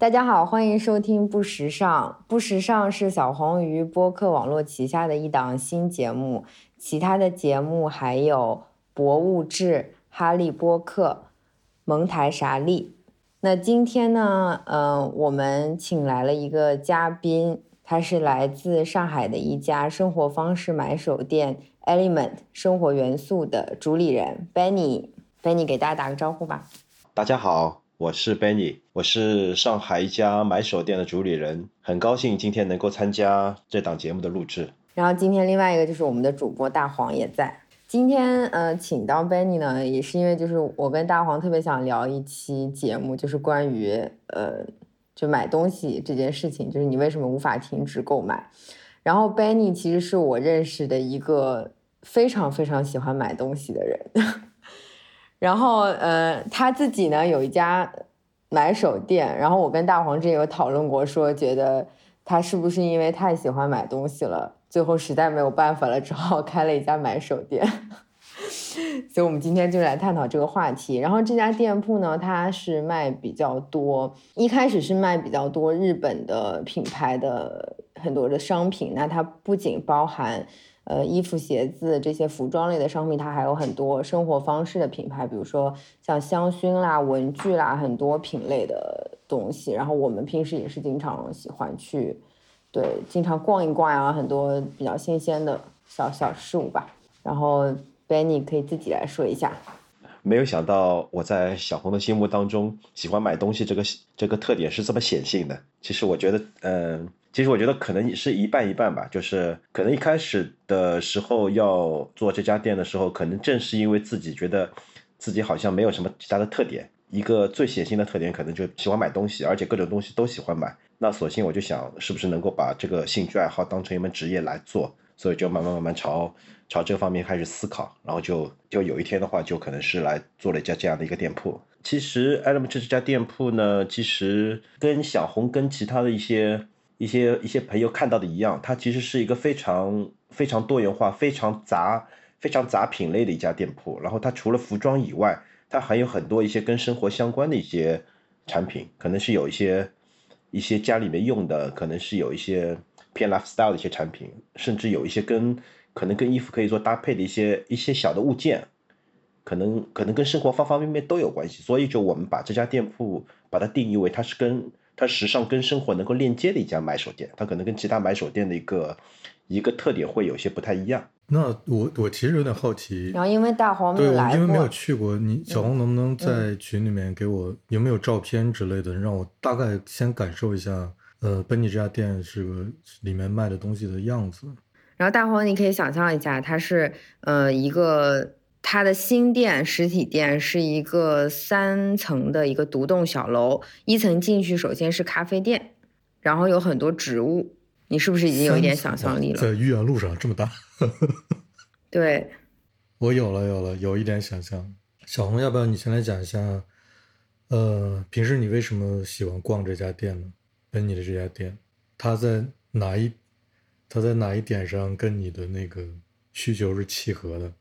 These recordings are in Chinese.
大家好，欢迎收听不时尚。不时尚是小黄鱼播客网络旗下的一档新节目，其他的节目还有博物志、哈利波特、蒙台莎利。那今天呢，嗯，我们请来了一个嘉宾，他是来自上海的一家生活方式买手店 Element 生活元素的主理人 Benny。Benny 给大家打个招呼吧。大家好。我是 Benny，我是上海一家买手店的主理人，很高兴今天能够参加这档节目的录制。然后今天另外一个就是我们的主播大黄也在。今天呃，请到 Benny 呢，也是因为就是我跟大黄特别想聊一期节目，就是关于呃，就买东西这件事情，就是你为什么无法停止购买。然后 Benny 其实是我认识的一个非常非常喜欢买东西的人。然后，呃，他自己呢有一家买手店，然后我跟大黄之前有讨论过，说觉得他是不是因为太喜欢买东西了，最后实在没有办法了，只好开了一家买手店。所以，我们今天就来探讨这个话题。然后，这家店铺呢，它是卖比较多，一开始是卖比较多日本的品牌的很多的商品，那它不仅包含。呃，衣服、鞋子这些服装类的商品，它还有很多生活方式的品牌，比如说像香薰啦、文具啦，很多品类的东西。然后我们平时也是经常喜欢去，对，经常逛一逛啊，很多比较新鲜的小小事物吧。然后 Benny 可以自己来说一下。没有想到我在小红的心目当中，喜欢买东西这个这个特点是这么显性的。其实我觉得，嗯。其实我觉得可能是一半一半吧，就是可能一开始的时候要做这家店的时候，可能正是因为自己觉得自己好像没有什么其他的特点，一个最显性的特点可能就喜欢买东西，而且各种东西都喜欢买。那索性我就想，是不是能够把这个兴趣爱好当成一门职业来做，所以就慢慢慢慢朝朝这方面开始思考，然后就就有一天的话，就可能是来做了一家这样的一个店铺。其实 elemsh 这家店铺呢，其实跟小红跟其他的一些。一些一些朋友看到的一样，它其实是一个非常非常多元化、非常杂、非常杂品类的一家店铺。然后它除了服装以外，它还有很多一些跟生活相关的一些产品，可能是有一些一些家里面用的，可能是有一些偏 lifestyle 的一些产品，甚至有一些跟可能跟衣服可以做搭配的一些一些小的物件，可能可能跟生活方方面面都有关系。所以就我们把这家店铺把它定义为它是跟。它时尚跟生活能够链接的一家买手店，它可能跟其他买手店的一个一个特点会有些不太一样。那我我其实有点好奇，然后因为大黄没有来过，因为没有去过，你小红能不能在群里面给我有没有照片之类的，让我大概先感受一下，呃，奔尼这家店是个里面卖的东西的样子。然后大黄，你可以想象一下，它是呃一个。它的新店实体店是一个三层的一个独栋小楼，一层进去首先是咖啡店，然后有很多植物，你是不是已经有一点想象力了？在豫园路上这么大，对，我有了有了有一点想象。小红，要不要你先来讲一下？呃，平时你为什么喜欢逛这家店呢？跟你的这家店，它在哪一，它在哪一点上跟你的那个需求是契合的？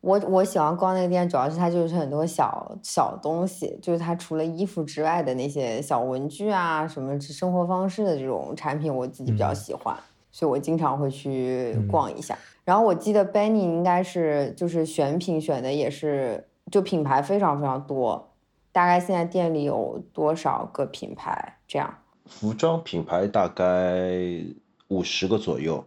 我我喜欢逛那个店，主要是它就是很多小小东西，就是它除了衣服之外的那些小文具啊，什么生活方式的这种产品，我自己比较喜欢，所以我经常会去逛一下。然后我记得 Benny 应该是就是选品选的也是就品牌非常非常多，大概现在店里有多少个品牌？这样？服装品牌大概五十个左右，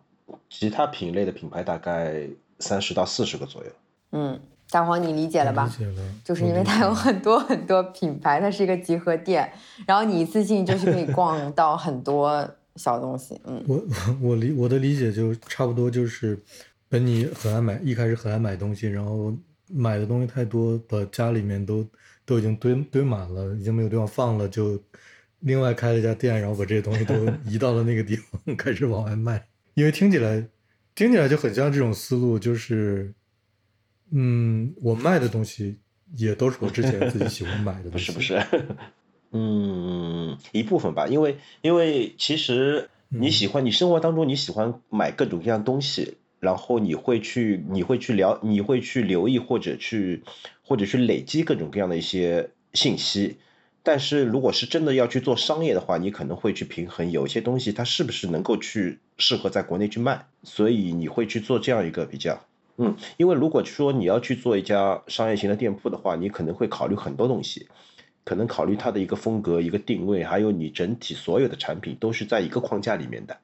其他品类的品牌大概三十到四十个左右。嗯，大黄，你理解了吧？理解了，就是因为它有很多很多品牌，它是一个集合店，然后你一次性就是可以逛到很多小东西。嗯，我我理我的理解就差不多就是，本你很爱买，一开始很爱买东西，然后买的东西太多，把家里面都都已经堆堆满了，已经没有地方放了，就另外开了一家店，然后把这些东西都 移到了那个地方，开始往外卖。因为听起来听起来就很像这种思路，就是。嗯，我卖的东西也都是我之前自己喜欢买的东西。不 是不是，嗯，一部分吧，因为因为其实你喜欢你生活当中你喜欢买各种各样东西，然后你会去你会去聊你会去留意或者去或者去累积各种各样的一些信息，但是如果是真的要去做商业的话，你可能会去平衡有些东西它是不是能够去适合在国内去卖，所以你会去做这样一个比较。嗯，因为如果说你要去做一家商业型的店铺的话，你可能会考虑很多东西，可能考虑它的一个风格、一个定位，还有你整体所有的产品都是在一个框架里面的，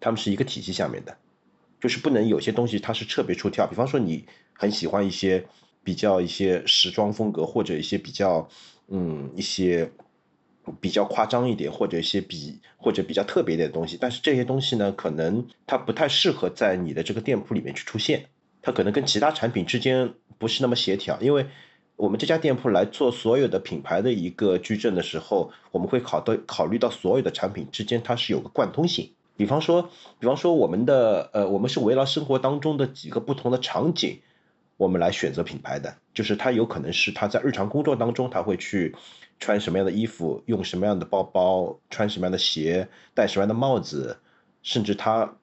他们是一个体系下面的，就是不能有些东西它是特别出挑。比方说你很喜欢一些比较一些时装风格，或者一些比较嗯一些比较夸张一点，或者一些比或者比较特别一点的东西，但是这些东西呢，可能它不太适合在你的这个店铺里面去出现。它可能跟其他产品之间不是那么协调，因为我们这家店铺来做所有的品牌的一个矩阵的时候，我们会考到考虑到所有的产品之间它是有个贯通性。比方说，比方说我们的呃，我们是围绕生活当中的几个不同的场景，我们来选择品牌的，就是它有可能是他在日常工作当中他会去穿什么样的衣服，用什么样的包包，穿什么样的鞋，戴什么样的帽子，甚至他。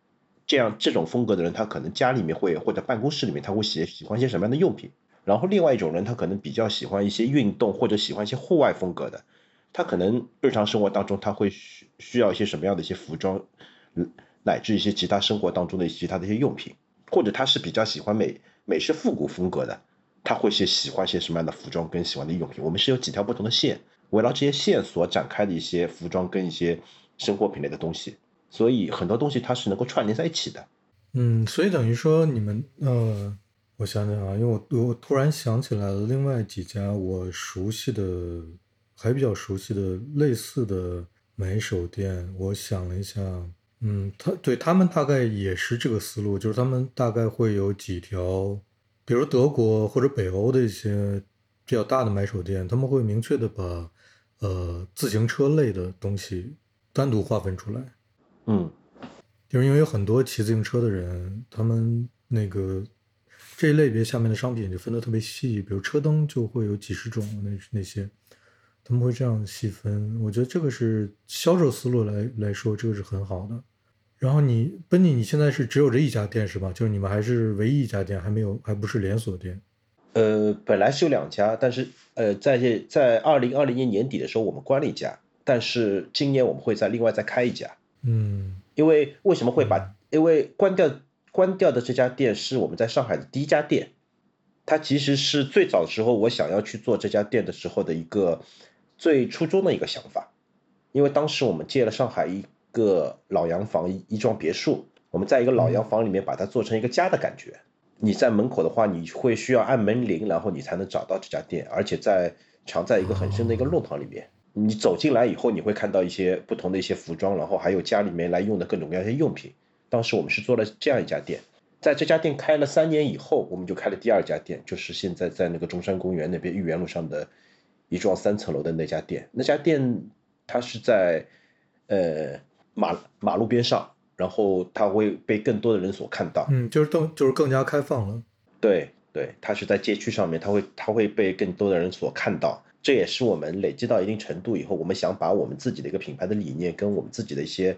这样这种风格的人，他可能家里面会或者办公室里面他会喜喜欢一些什么样的用品。然后另外一种人，他可能比较喜欢一些运动或者喜欢一些户外风格的，他可能日常生活当中他会需需要一些什么样的一些服装，乃至一些其他生活当中的其他的一些用品，或者他是比较喜欢美美式复古风格的，他会些喜欢些什么样的服装跟喜欢的用品。我们是有几条不同的线，围绕这些线所展开的一些服装跟一些生活品类的东西。所以很多东西它是能够串联在一起的，嗯，所以等于说你们呃，我想想啊，因为我我突然想起来了另外几家我熟悉的，还比较熟悉的类似的买手店，我想了一下，嗯，他对他们大概也是这个思路，就是他们大概会有几条，比如德国或者北欧的一些比较大的买手店，他们会明确的把呃自行车类的东西单独划分出来。嗯，就是因为有很多骑自行车的人，他们那个这一类别下面的商品就分得特别细，比如车灯就会有几十种，那那些他们会这样细分。我觉得这个是销售思路来来说，这个是很好的。然后你奔尼，你现在是只有这一家店是吧？就是你们还是唯一一家店，还没有，还不是连锁店。呃，本来是有两家，但是呃，在这在二零二零年年底的时候，我们关了一家，但是今年我们会在另外再开一家。嗯，因为为什么会把？因为关掉关掉的这家店是我们在上海的第一家店，它其实是最早时候我想要去做这家店的时候的一个最初衷的一个想法。因为当时我们借了上海一个老洋房一一幢别墅，我们在一个老洋房里面把它做成一个家的感觉。你在门口的话，你会需要按门铃，然后你才能找到这家店，而且在藏在一个很深的一个弄堂里面。你走进来以后，你会看到一些不同的一些服装，然后还有家里面来用的各种各样的用品。当时我们是做了这样一家店，在这家店开了三年以后，我们就开了第二家店，就是现在在那个中山公园那边豫园路上的一幢三层楼的那家店。那家店它是在呃马马路边上，然后它会被更多的人所看到。嗯，就是更就是更加开放了。对对，它是在街区上面，它会它会被更多的人所看到。这也是我们累积到一定程度以后，我们想把我们自己的一个品牌的理念跟我们自己的一些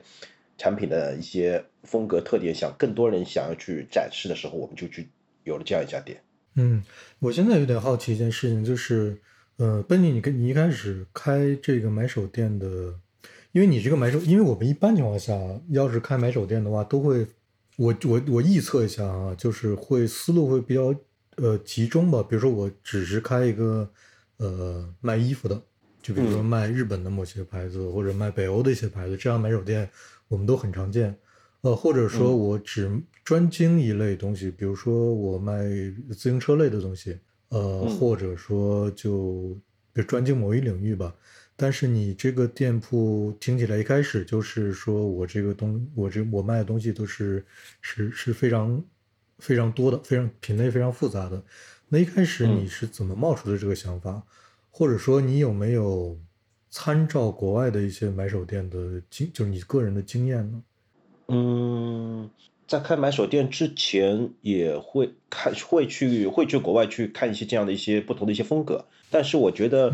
产品的一些风格特点，想更多人想要去展示的时候，我们就去有了这样一家店。嗯，我现在有点好奇一件事情，就是，呃，奔尼，你跟你一开始开这个买手店的，因为你这个买手，因为我们一般情况下要是开买手店的话，都会，我我我臆测一下啊，就是会思路会比较呃集中吧，比如说我只是开一个。呃，卖衣服的，就比如说卖日本的某些牌子，或者卖北欧的一些牌子，这样买手店我们都很常见。呃，或者说我只专精一类东西，比如说我卖自行车类的东西，呃，或者说就专精某一领域吧。但是你这个店铺听起来一开始就是说我这个东，我这我卖的东西都是是是非常非常多的，非常品类非常复杂的。那一开始你是怎么冒出的这个想法，或者说你有没有参照国外的一些买手店的经，就是你个人的经验呢？嗯，在开买手店之前也会看，会去会去国外去看一些这样的一些不同的一些风格，但是我觉得。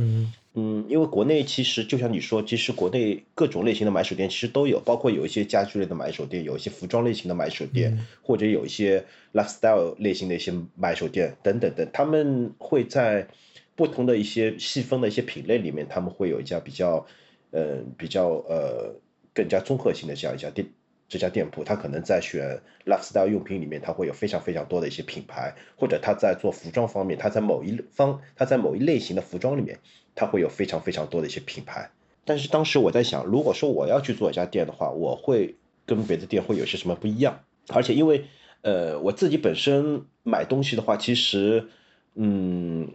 嗯，因为国内其实就像你说，其实国内各种类型的买手店其实都有，包括有一些家居类的买手店，有一些服装类型的买手店，或者有一些 lifestyle 类型的一些买手店等等等，他们会在不同的一些细分的一些品类里面，他们会有一家比较，呃，比较呃更加综合性的这样一家店。这家店铺，它可能在选 lifestyle 用品里面，它会有非常非常多的一些品牌，或者它在做服装方面，它在某一方，它在某一类型的服装里面，他会有非常非常多的一些品牌。但是当时我在想，如果说我要去做一家店的话，我会跟别的店会有些什么不一样？而且因为，呃，我自己本身买东西的话，其实，嗯，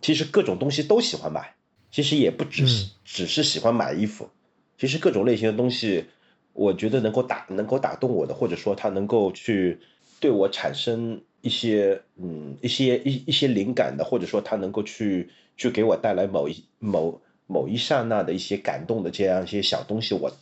其实各种东西都喜欢买，其实也不只是只是喜欢买衣服，其实各种类型的东西。我觉得能够打能够打动我的，或者说它能够去对我产生一些嗯一些一一些灵感的，或者说它能够去去给我带来某一某某一刹那的一些感动的这样一些小东西，我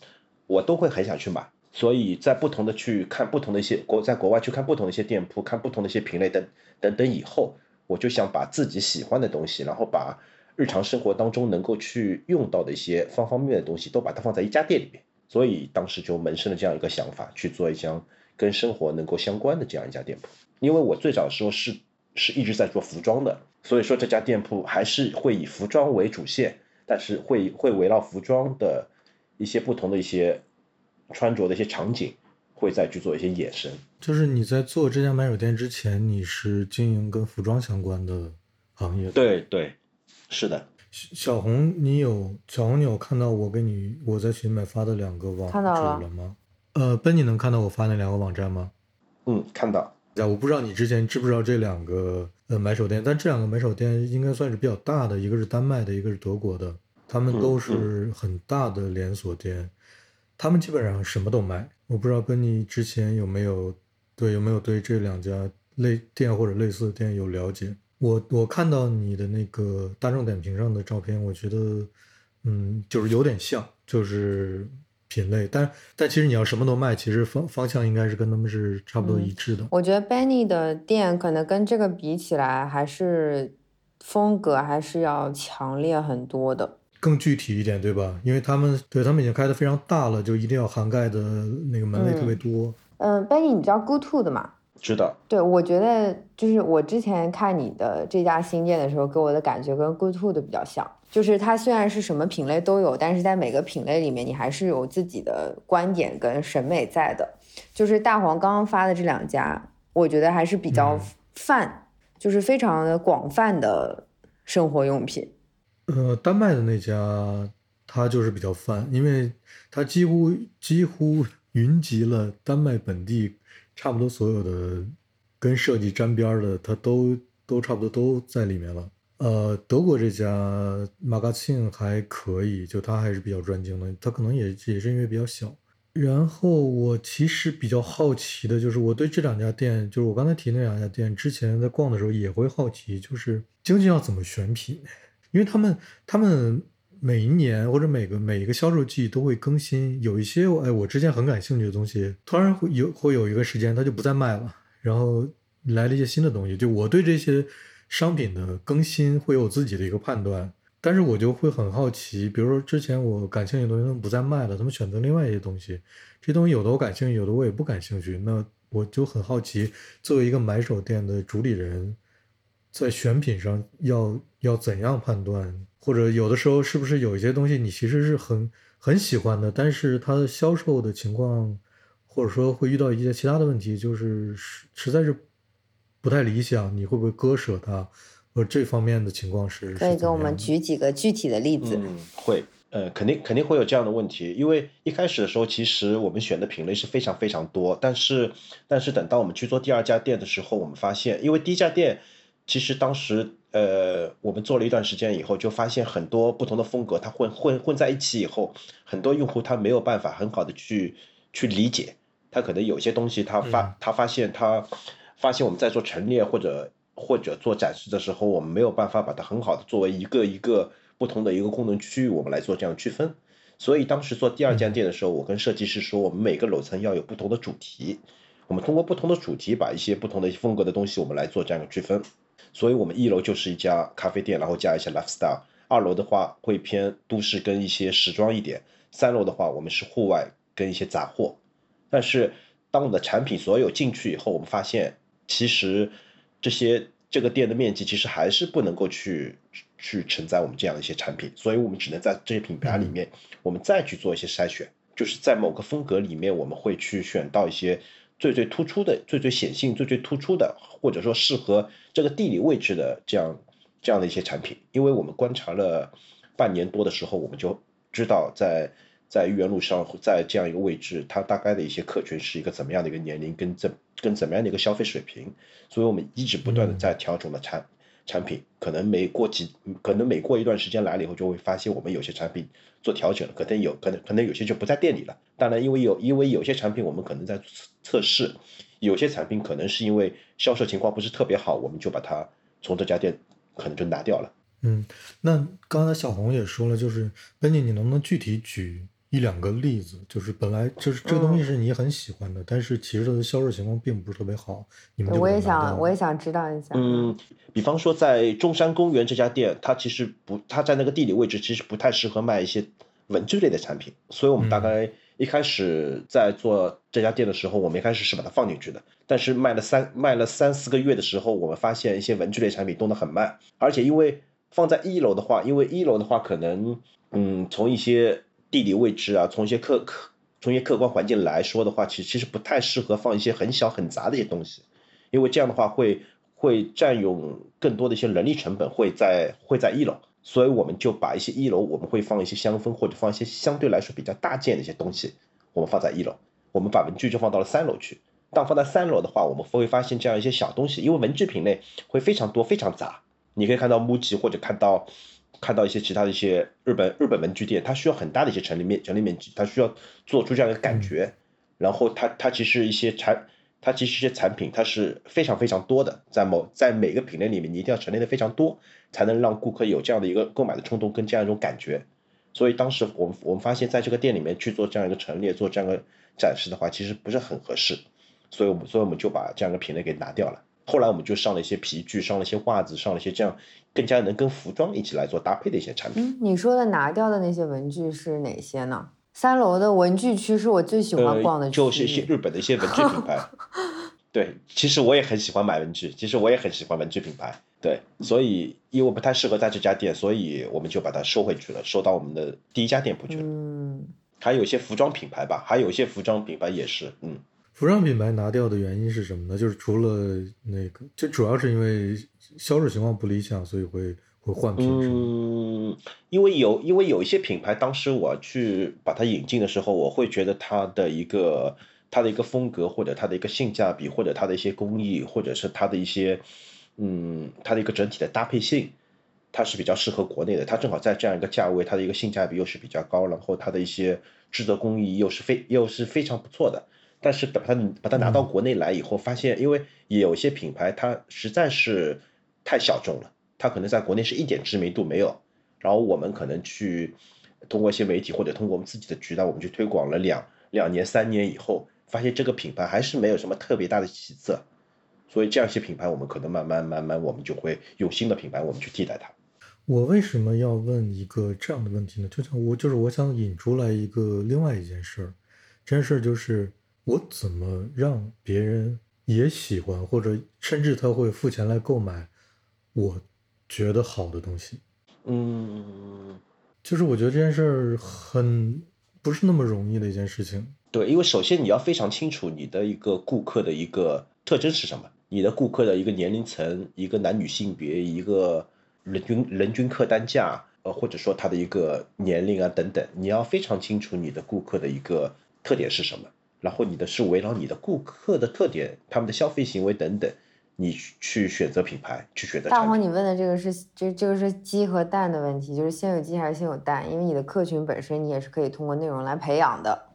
我都会很想去买。所以在不同的去看不同的一些国在国外去看不同的一些店铺，看不同的一些品类等等等以后，我就想把自己喜欢的东西，然后把日常生活当中能够去用到的一些方方面面的东西，都把它放在一家店里面。所以当时就萌生了这样一个想法，去做一家跟生活能够相关的这样一家店铺。因为我最早的时候是是一直在做服装的，所以说这家店铺还是会以服装为主线，但是会会围绕服装的一些不同的一些穿着的一些场景，会再去做一些衍生。就是你在做这家买手店之前，你是经营跟服装相关的行业？对对，是的。小红，你有小红，你有看到我给你我在群里面发的两个网址了吗？呃，奔，你能看到我发那两个网站吗？嗯，看到。呀，我不知道你之前知不知道这两个呃买手店，但这两个买手店应该算是比较大的，一个是丹麦的，一个是德国的，他们都是很大的连锁店，他们基本上什么都卖。我不知道跟你之前有没有对有没有对这两家类店或者类似的店有了解？我我看到你的那个大众点评上的照片，我觉得，嗯，就是有点像，就是品类，但但其实你要什么都卖，其实方方向应该是跟他们是差不多一致的。我觉得 Benny 的店可能跟这个比起来，还是风格还是要强烈很多的，更具体一点，对吧？因为他们对他们已经开的非常大了，就一定要涵盖的那个门类特别多。嗯，Benny，你知道 Good To 的吗？知道，对我觉得就是我之前看你的这家新店的时候，给我的感觉跟 Good To 的比较像，就是它虽然是什么品类都有，但是在每个品类里面，你还是有自己的观点跟审美在的。就是大黄刚刚发的这两家，我觉得还是比较泛，就是非常的广泛的生活用品。呃，丹麦的那家，它就是比较泛，因为它几乎几乎云集了丹麦本地。差不多所有的跟设计沾边的，它都都差不多都在里面了。呃，德国这家马嘎庆还可以，就它还是比较专精的。它可能也也是因为比较小。然后我其实比较好奇的就是，我对这两家店，就是我刚才提那两家店，之前在逛的时候也会好奇，就是究竟要怎么选品？因为他们他们。每一年或者每个每一个销售季都会更新，有一些哎我之前很感兴趣的东西，突然会有会有一个时间它就不再卖了，然后来了一些新的东西。就我对这些商品的更新会有自己的一个判断，但是我就会很好奇，比如说之前我感兴趣的东西他们不再卖了，他们选择另外一些东西，这东西有的我感兴趣，有的我也不感兴趣，那我就很好奇，作为一个买手店的主理人，在选品上要要怎样判断？或者有的时候是不是有一些东西你其实是很很喜欢的，但是它的销售的情况，或者说会遇到一些其他的问题，就是实实在是不太理想，你会不会割舍它？或者这方面的情况是？可以给我们举几个具体的例子。嗯，会，呃，肯定肯定会有这样的问题，因为一开始的时候，其实我们选的品类是非常非常多，但是但是等到我们去做第二家店的时候，我们发现，因为第一家店其实当时。呃，我们做了一段时间以后，就发现很多不同的风格，它混混混在一起以后，很多用户他没有办法很好的去去理解，他可能有些东西他发他发现他发现我们在做陈列或者或者做展示的时候，我们没有办法把它很好的作为一个一个不同的一个功能区域，我们来做这样区分。所以当时做第二家店的时候，我跟设计师说，我们每个楼层要有不同的主题，我们通过不同的主题，把一些不同的风格的东西，我们来做这样的区分。所以，我们一楼就是一家咖啡店，然后加一些 lifestyle。二楼的话会偏都市跟一些时装一点。三楼的话，我们是户外跟一些杂货。但是，当我们的产品所有进去以后，我们发现其实这些这个店的面积其实还是不能够去去承载我们这样的一些产品，所以我们只能在这些品牌里面，我们再去做一些筛选，就是在某个风格里面，我们会去选到一些最最突出的、最最显性、最最突出的，或者说适合这个地理位置的这样这样的一些产品，因为我们观察了半年多的时候，我们就知道在。在豫园路上，在这样一个位置，它大概的一些客群是一个怎么样的一个年龄，跟怎跟怎么样的一个消费水平，所以我们一直不断的在调整的产产品，可能每过几，可能每过一段时间来了以后，就会发现我们有些产品做调整了，可能有可能可能有些就不在店里了。当然，因为有因为有些产品我们可能在测试，有些产品可能是因为销售情况不是特别好，我们就把它从这家店可能就拿掉了。嗯，那刚才小红也说了，就是温妮，你能不能具体举？一两个例子，就是本来就是这个东西是你很喜欢的，但是其实它的销售情况并不是特别好。你们我也想，我也想知道一下。嗯，比方说在中山公园这家店，它其实不，它在那个地理位置其实不太适合卖一些文具类的产品，所以我们大概一开始在做这家店的时候，我们一开始是把它放进去的。但是卖了三卖了三四个月的时候，我们发现一些文具类产品动得很慢，而且因为放在一楼的话，因为一楼的话可能嗯从一些地理位置啊，从一些客客从一些客观环境来说的话，其实其实不太适合放一些很小很杂的一些东西，因为这样的话会会占用更多的一些人力成本，会在会在一楼，所以我们就把一些一楼我们会放一些香氛或者放一些相对来说比较大件的一些东西，我们放在一楼，我们把文具就放到了三楼去。当放在三楼的话，我们会发现这样一些小东西，因为文具品类会非常多非常杂，你可以看到 MUJI 或者看到。看到一些其他的一些日本日本文具店，它需要很大的一些陈列面陈列面积，它需要做出这样一个感觉。然后它它其实一些产，它其实一些产品它是非常非常多的，在某在每个品类里面，你一定要陈列的非常多，才能让顾客有这样的一个购买的冲动跟这样一种感觉。所以当时我们我们发现，在这个店里面去做这样一个陈列，做这样一个展示的话，其实不是很合适。所以我们所以我们就把这样一个品类给拿掉了。后来我们就上了一些皮具，上了一些袜子，上了一些这样更加能跟服装一起来做搭配的一些产品。你说的拿掉的那些文具是哪些呢？三楼的文具区是我最喜欢逛的，就是一些日本的一些文具品牌。对，其实我也很喜欢买文具，其实我也很喜欢文具品牌。对，所以因为不太适合在这家店，所以我们就把它收回去了，收到我们的第一家店铺去了。嗯，还有一些服装品牌吧，还有一些服装品牌也是，嗯。服装品牌拿掉的原因是什么呢？就是除了那个，就主要是因为销售情况不理想，所以会会换品。嗯，因为有因为有一些品牌，当时我去把它引进的时候，我会觉得它的一个它的一个风格，或者它的一个性价比，或者它的一些工艺，或者是它的一些嗯它的一个整体的搭配性，它是比较适合国内的。它正好在这样一个价位，它的一个性价比又是比较高，然后它的一些制作工艺又是非又是非常不错的。但是把它把它拿到国内来以后，发现因为有些品牌它实在是太小众了，它可能在国内是一点知名度没有。然后我们可能去通过一些媒体或者通过我们自己的渠道，我们去推广了两两年三年以后，发现这个品牌还是没有什么特别大的起色。所以这样一些品牌，我们可能慢慢慢慢，我们就会用新的品牌我们去替代它。我为什么要问一个这样的问题呢？就像我就是我想引出来一个另外一件事儿，这件事儿就是。我怎么让别人也喜欢，或者甚至他会付钱来购买我觉得好的东西？嗯，就是我觉得这件事儿很不是那么容易的一件事情。对，因为首先你要非常清楚你的一个顾客的一个特征是什么，你的顾客的一个年龄层、一个男女性别、一个人均人均客单价，呃，或者说他的一个年龄啊等等，你要非常清楚你的顾客的一个特点是什么。然后你的是围绕你的顾客的特点、他们的消费行为等等，你去选择品牌，去选择。大黄，你问的这个是这这个是鸡和蛋的问题，就是先有鸡还是先有蛋？因为你的客群本身你也是可以通过内容来培养的，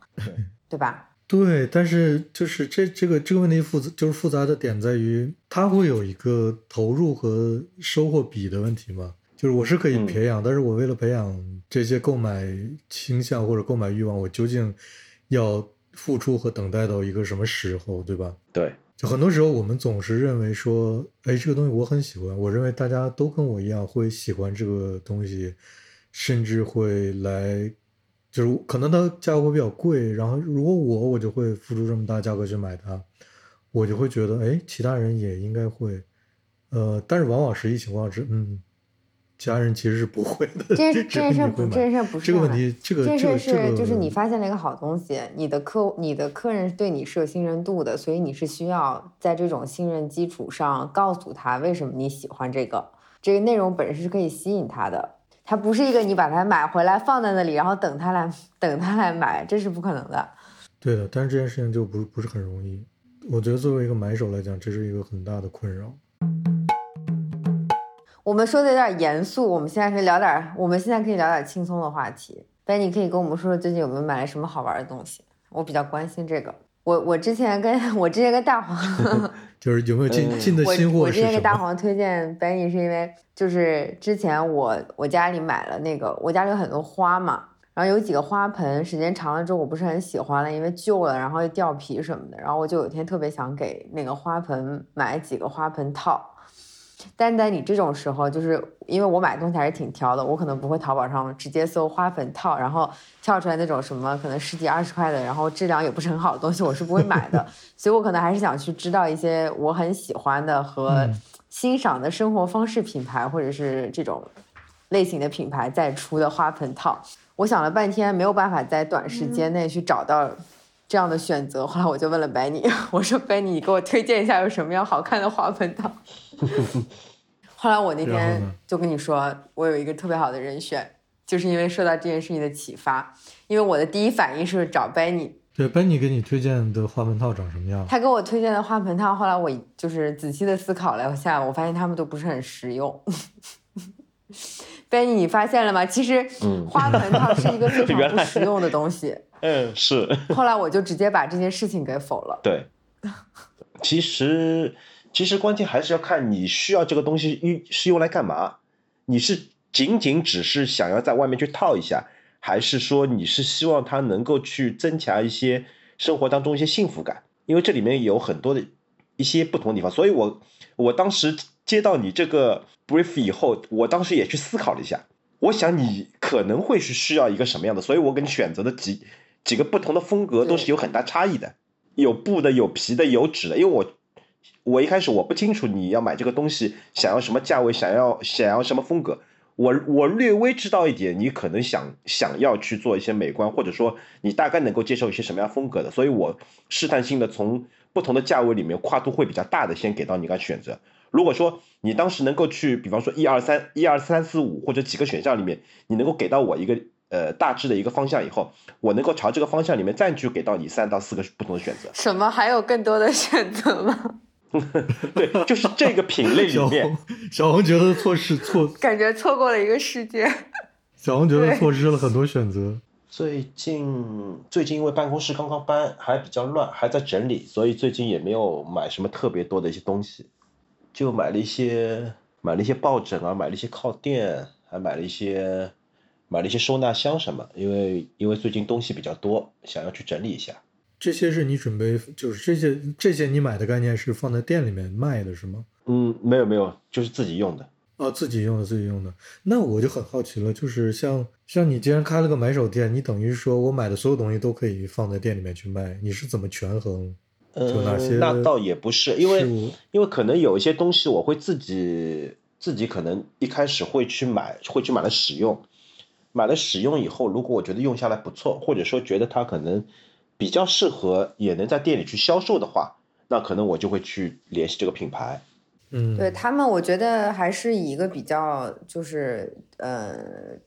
对吧？对，但是就是这这个这个问题复杂，就是复杂的点在于，它会有一个投入和收获比的问题吗？就是我是可以培养，但是我为了培养这些购买倾向或者购买欲望，我究竟要。付出和等待到一个什么时候，对吧？对，就很多时候我们总是认为说，哎，这个东西我很喜欢，我认为大家都跟我一样会喜欢这个东西，甚至会来，就是可能它价格比较贵，然后如果我我就会付出这么大价格去买它，我就会觉得，哎，其他人也应该会呃，但是往往实际情况是，嗯，家人其实是不会的。这 件事不，这件事不是这个问题，这个这件事是就是你发现了一个好东西，你的客你的客人对你是有信任度的，所以你是需要在这种信任基础上告诉他为什么你喜欢这个，这个内容本身是可以吸引他的，它不是一个你把它买回来放在那里，然后等他来等他来买，这是不可能的。对的，但是这件事情就不不是很容易。我觉得作为一个买手来讲，这是一个很大的困扰。我们说的有点严肃，我们现在可以聊点，我们现在可以聊点轻松的话题。贝，你可以跟我们说说最近有没有买了什么好玩的东西？我比较关心这个。我我之前跟 我之前跟大黄，就是有没有进进的新货我之前是什么？给大黄推荐 Benny 是因为就是之前我我家里买了那个，我家里有很多花嘛，然后有几个花盆，时间长了之后我不是很喜欢了，因为旧了，然后又掉皮什么的，然后我就有一天特别想给那个花盆买几个花盆套。但在你这种时候，就是因为我买东西还是挺挑的，我可能不会淘宝上直接搜花盆套，然后跳出来那种什么可能十几二十块的，然后质量也不是很好的东西，我是不会买的。所以我可能还是想去知道一些我很喜欢的和嗯欣赏的生活方式品牌，或者是这种类型的品牌再出的花盆套。我想了半天，没有办法在短时间内去找到这样的选择。后来我就问了白尼，我说白尼，你给我推荐一下有什么样好看的花盆套。后来我那天就跟你说，我有一个特别好的人选，就是因为受到这件事情的启发。因为我的第一反应是找 Benny，对，班尼给你推荐的花盆套长什么样？他给我推荐的花盆套，后来我就是仔细的思考了一下，我发现他们都不是很实用。Benny，你发现了吗？其实嗯花盆套是一个非常 不实用的东西。嗯，是 后来我就直接把这件事情给否了。对。其实，其实关键还是要看你需要这个东西用是用来干嘛。你是仅仅只是想要在外面去套一下，还是说你是希望它能够去增强一些生活当中一些幸福感？因为这里面有很多的一些不同的地方，所以我我当时接到你这个 brief 以后，我当时也去思考了一下，我想你可能会是需要一个什么样的，所以我给你选择的几几个不同的风格都是有很大差异的。有布的，有皮的，有纸的。因为我我一开始我不清楚你要买这个东西想要什么价位，想要想要什么风格。我我略微知道一点，你可能想想要去做一些美观，或者说你大概能够接受一些什么样风格的，所以我试探性的从不同的价位里面跨度会比较大的先给到你一个选择。如果说你当时能够去，比方说一二三一二三四五或者几个选项里面，你能够给到我一个呃大致的一个方向以后，我能够朝这个方向里面再去给到你三到四个不同的选择。什么？还有更多的选择吗？对，就是这个品类里面，小红觉得错失错，感觉错过了一个世界。小红觉得错失了很多选择。最近最近因为办公室刚刚搬，还比较乱，还在整理，所以最近也没有买什么特别多的一些东西，就买了一些买了一些抱枕啊，买了一些靠垫，还买了一些买了一些收纳箱什么，因为因为最近东西比较多，想要去整理一下。这些是你准备，就是这些这些你买的概念是放在店里面卖的是吗？嗯，没有没有，就是自己用的。哦，自己用的，自己用的。那我就很好奇了，就是像像你既然开了个买手店，你等于说我买的所有东西都可以放在店里面去卖，你是怎么权衡？就哪些嗯，那倒也不是，因为因为可能有一些东西我会自己自己可能一开始会去买，会去买了使用，买了使用以后，如果我觉得用下来不错，或者说觉得它可能比较适合，也能在店里去销售的话，那可能我就会去联系这个品牌。嗯，对他们，我觉得还是以一个比较就是呃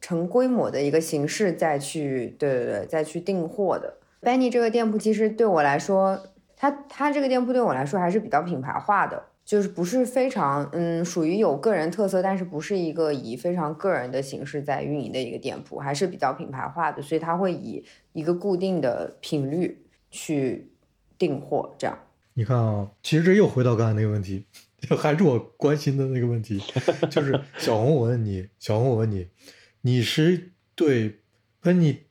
成规模的一个形式再去对对对再去订货的。Benny 这个店铺其实对我来说，它它这个店铺对我来说还是比较品牌化的，就是不是非常嗯属于有个人特色，但是不是一个以非常个人的形式在运营的一个店铺，还是比较品牌化的，所以它会以一个固定的频率去订货这样。你看啊，其实这又回到刚才那个问题，还是我关心的那个问题，就是小红，我问你，小红，我问你，你是对奔你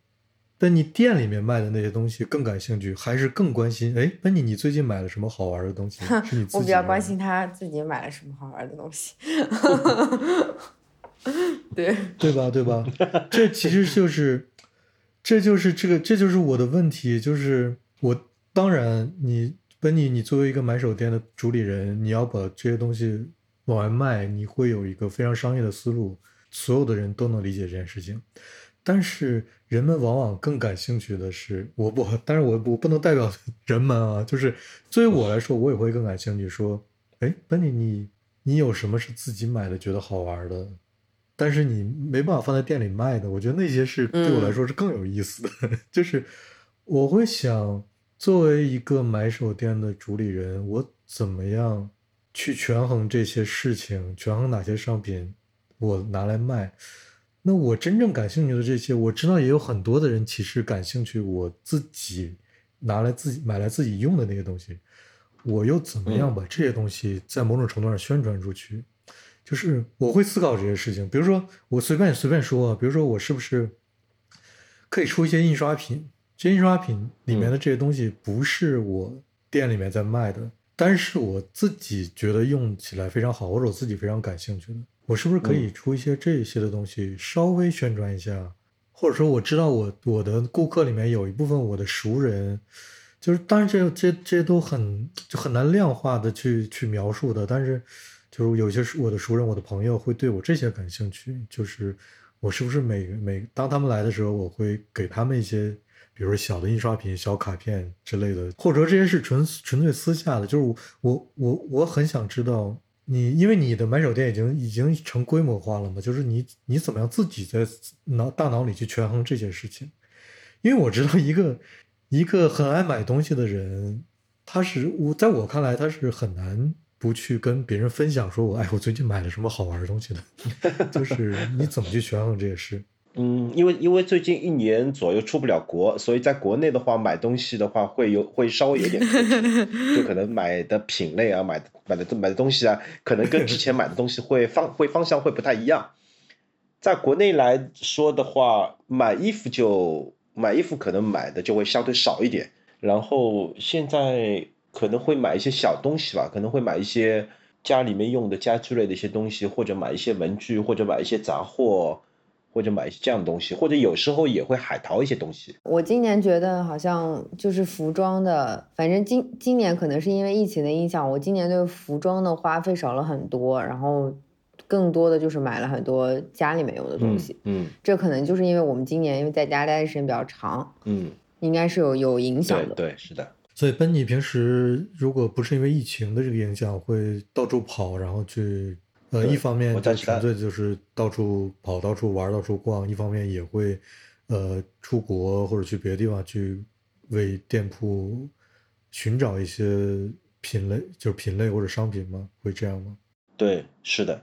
奔你店里面卖的那些东西更感兴趣，还是更关心？哎，奔你，你最近买了什么好玩的东西？是你 自己我比较关心他自己买了什么好玩的东西。对，对吧？对吧？这其实就是，这就是这个，这就是我的问题，就是我当然你本你你作为一个买手店的主理人，你要把这些东西，往外卖，你会有一个非常商业的思路，所有的人都能理解这件事情。但是人们往往更感兴趣的是，我不，但是我我不能代表 人们啊，就是作为我来说，我也会更感兴趣。说，哎，本尼，你你有什么是自己买的觉得好玩的，但是你没办法放在店里卖的？我觉得那些是对我来说是更有意思的。就是我会想，作为一个买手店的主理人，我怎么样去权衡这些事情，权衡哪些商品我拿来卖。那我真正感兴趣的这些，我知道也有很多的人其实感兴趣。我自己拿来自己买来自己用的那些东西，我又怎么样把这些东西在某种程度上宣传出去？就是我会思考这些事情。比如说，我随便随便说，比如说我是不是可以出一些印刷品？这些印刷品里面的这些东西不是我店里面在卖的，但是我自己觉得用起来非常好，或者我自己非常感兴趣的。我是不是可以出一些这些的东西，稍微宣传一下？或者说，我知道我我的顾客里面有一部分我的熟人，就是当然这这这些都很就很难量化的去去描述的。但是，就是有些我的熟人、我的朋友会对我这些感兴趣。就是我是不是每每当他们来的时候，我会给他们一些，比如说小的印刷品、小卡片之类的，或者说这些是纯纯粹私下的。就是我我我很想知道。你因为你的买手店已经已经成规模化了嘛，就是你你怎么样自己在脑大脑里去权衡这些事情？因为我知道一个一个很爱买东西的人，他是我在我看来他是很难不去跟别人分享说，我哎我最近买了什么好玩的东西的，就是你怎么去权衡这些事？嗯，因为因为最近一年左右出不了国，所以在国内的话买东西的话会有会稍微有点，就可能买的品类啊，买的买的买的东西啊，可能跟之前买的东西会方会方向会不太一样。在国内来说的话，买衣服就买衣服可能买的就会相对少一点，然后现在可能会买一些小东西吧，可能会买一些家里面用的家居类的一些东西，或者买一些文具，或者买一些杂货。或者买一些这样的东西，或者有时候也会海淘一些东西。我今年觉得好像就是服装的，反正今今年可能是因为疫情的影响，我今年对服装的花费少了很多，然后更多的就是买了很多家里面用的东西。嗯，这可能就是因为我们今年因为在家待的时间比较长，嗯，应该是有有影响的。对，是的。所以奔尼平时如果不是因为疫情的这个影响，会到处跑，然后去。呃，一方面就纯粹就是到处跑、到处玩、到处逛；一方面也会，呃，出国或者去别的地方去为店铺寻找一些品类，就是品类或者商品吗？会这样吗？对，是的，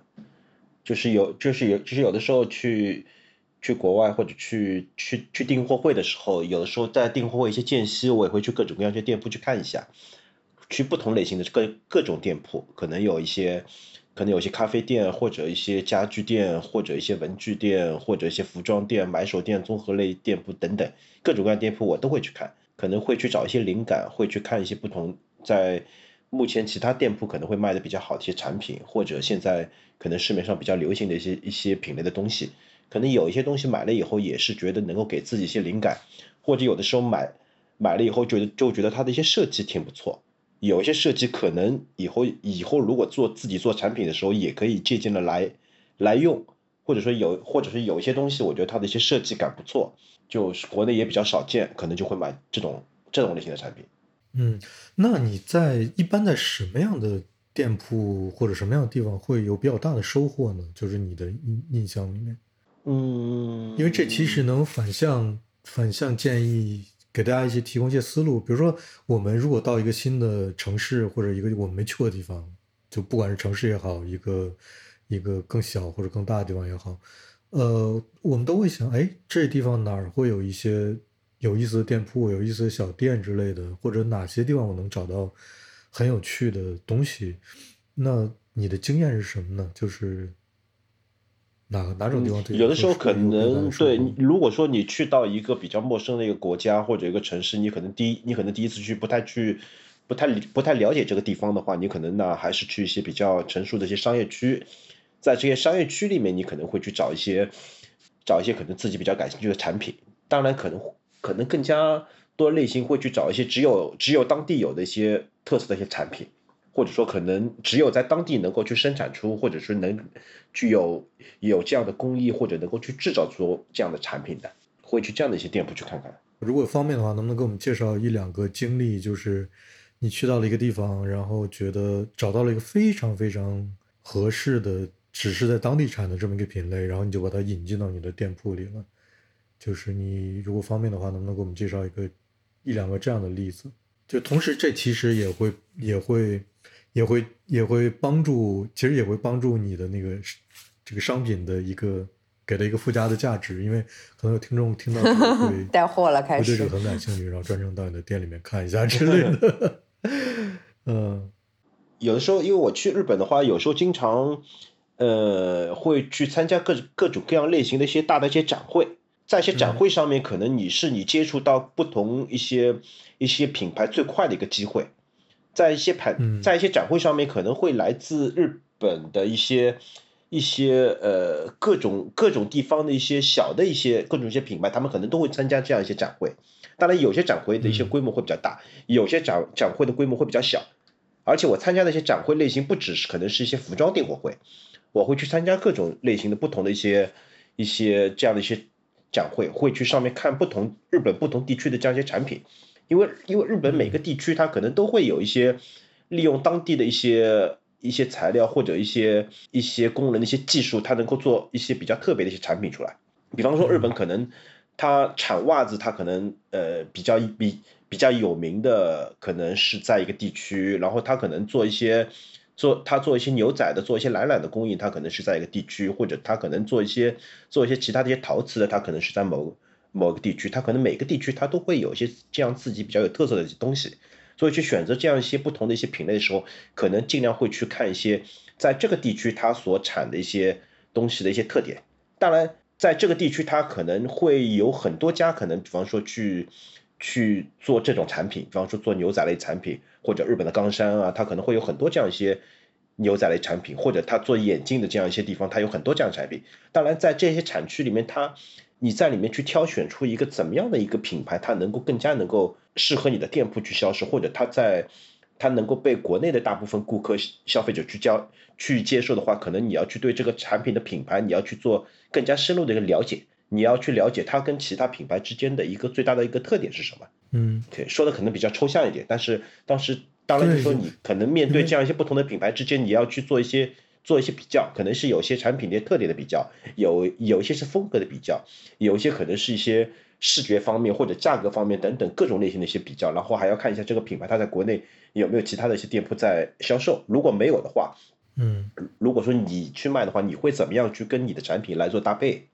就是有，就是有，就是有的时候去去国外或者去去去订货会的时候，有的时候在订货会一些间隙，我也会去各种各样的店铺去看一下，去不同类型的各各种店铺，可能有一些。可能有些咖啡店，或者一些家具店，或者一些文具店，或者一些服装店、买手店、综合类店铺等等，各种各样的店铺我都会去看，可能会去找一些灵感，会去看一些不同在目前其他店铺可能会卖的比较好的一些产品，或者现在可能市面上比较流行的一些一些品类的东西，可能有一些东西买了以后也是觉得能够给自己一些灵感，或者有的时候买买了以后觉得就觉得它的一些设计挺不错。有一些设计可能以后以后如果做自己做产品的时候也可以借鉴的来来用，或者说有或者是有一些东西，我觉得它的一些设计感不错，就是国内也比较少见，可能就会买这种这种类型的产品。嗯，那你在一般在什么样的店铺或者什么样的地方会有比较大的收获呢？就是你的印印象里面，嗯，因为这其实能反向反向建议。给大家一些提供一些思路，比如说，我们如果到一个新的城市或者一个我们没去过的地方，就不管是城市也好，一个一个更小或者更大的地方也好，呃，我们都会想，哎，这地方哪儿会有一些有意思的店铺、有意思的小店之类的，或者哪些地方我能找到很有趣的东西？那你的经验是什么呢？就是。哪哪种地方？有的时候可能对，如果说你去到一个比较陌生的一个国家或者一个城市，你可能第一，你可能第一次去不太去，不太不太了解这个地方的话，你可能呢还是去一些比较成熟的一些商业区，在这些商业区里面，你可能会去找一些找一些可能自己比较感兴趣的产品。当然，可能可能更加多类型会去找一些只有只有当地有的一些特色的一些产品。或者说可能只有在当地能够去生产出，或者是能具有有这样的工艺，或者能够去制造出这样的产品的，会去这样的一些店铺去看看。如果方便的话，能不能给我们介绍一两个经历？就是你去到了一个地方，然后觉得找到了一个非常非常合适的，只是在当地产的这么一个品类，然后你就把它引进到你的店铺里了。就是你如果方便的话，能不能给我们介绍一个一两个这样的例子？就同时，这其实也会也会也会也会帮助，其实也会帮助你的那个这个商品的一个给了一个附加的价值，因为可能有听众听到 带货了，开始会对这个很感兴趣，然后专程到你的店里面看一下之类的。嗯，有的时候，因为我去日本的话，有时候经常呃会去参加各各种各样类型的一些大的一些展会，在一些展会上面，可能你是你接触到不同一些一些品牌最快的一个机会，在一些牌嗯在一些展会上面，可能会来自日本的一些一些呃各种各种地方的一些小的一些各种一些品牌，他们可能都会参加这样一些展会。当然，有些展会的一些嗯规模会比较大，有些展展会的规模会比较小。而且我参加的一些展会类型不只是可能是一些服装订货会，我会去参加各种类型的不同的一些一些这样的一些展会，会去上面看不同日本不同地区的这样一些产品，因为因为日本每个地区它可能都会有一些利用当地的一些一些材料或者一些一些工人的一些技术，它能够做一些比较特别的一些产品出来。比方说日本可能它产袜子，它可能呃比较比比较有名的可能是在一个地区，然后它可能做一些做它做一些牛仔的，做一些懒懒的工艺，它可能是在一个地区，或者它可能做一些做一些其他的一些陶瓷的，它可能是在某某个地区，它可能每个地区它都会有一些这样自己比较有特色的东西，所以去选择这样一些不同的一些品类的时候，可能尽量会去看一些在这个地区它所产的一些东西的一些特点。当然，在这个地区，它可能会有很多家，可能比方说去去做这种产品，比方说做牛仔类产品，或者日本的冈山啊，它可能会有很多这样一些牛仔类产品，或者它做眼镜的这样一些地方，它有很多这样的产品。当然，在这些产区里面，它你在里面去挑选出一个怎么样的一个品牌，它能够更加能够适合你的店铺去销售，或者它在它能够被国内的大部分顾客消费者去交去接受的话，可能你要去对这个产品的品牌，你要去做更加深入的一个了解，你要去了解它跟其他品牌之间的一个最大的一个特点是什么。嗯对，说的可能比较抽象一点，但是当时当然就说你可能面对这样一些不同的品牌之间，你要去做一些做一些比较，可能是有些产品的特点的比较，有有一些是风格的比较，有一些可能是一些视觉方面或者价格方面等等各种类型的一些比较，然后还要看一下这个品牌它在国内有没有其他的一些店铺在销售，如果没有的话，嗯如果说你去卖的话，你会怎么样去跟你的产品来做搭配？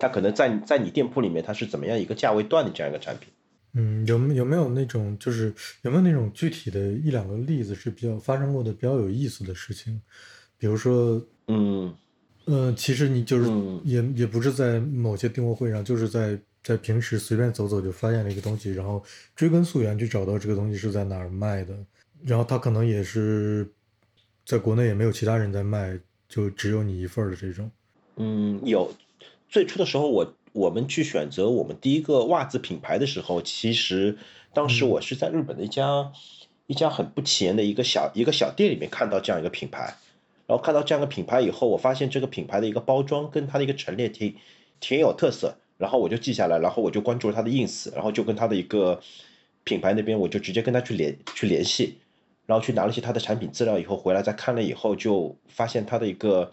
它可能在在你店铺里面它是怎么样一个价位段的这样一个产品？嗯，有有没有那种就是有没有那种具体的一两个例子是比较发生过的比较有意思的事情？比如说，嗯呃，其实你就是嗯也也不是在某些订货会上，就是在在平时随便走走就发现了一个东西，然后追根溯源去找到这个东西是在哪儿卖的，然后他可能也是在国内也没有其他人在卖，就只有你一份儿的这种。嗯，有。最初的时候我，我们去选择我们第一个袜子品牌的时候，其实当时嗯我是在日本的一家、一家很不起眼的一个小一个小店里面看到这样一个品牌，然后看到这样一个品牌以后，我发现这个品牌的一个包装跟它的一个陈列挺挺有特色，然后我就记下来，然后我就关注了它的 ins，然后就跟它的一个品牌那边我就直接跟他去联去联系，然后去拿了一些它的产品资料以后回来再看了以后，就发现它的一个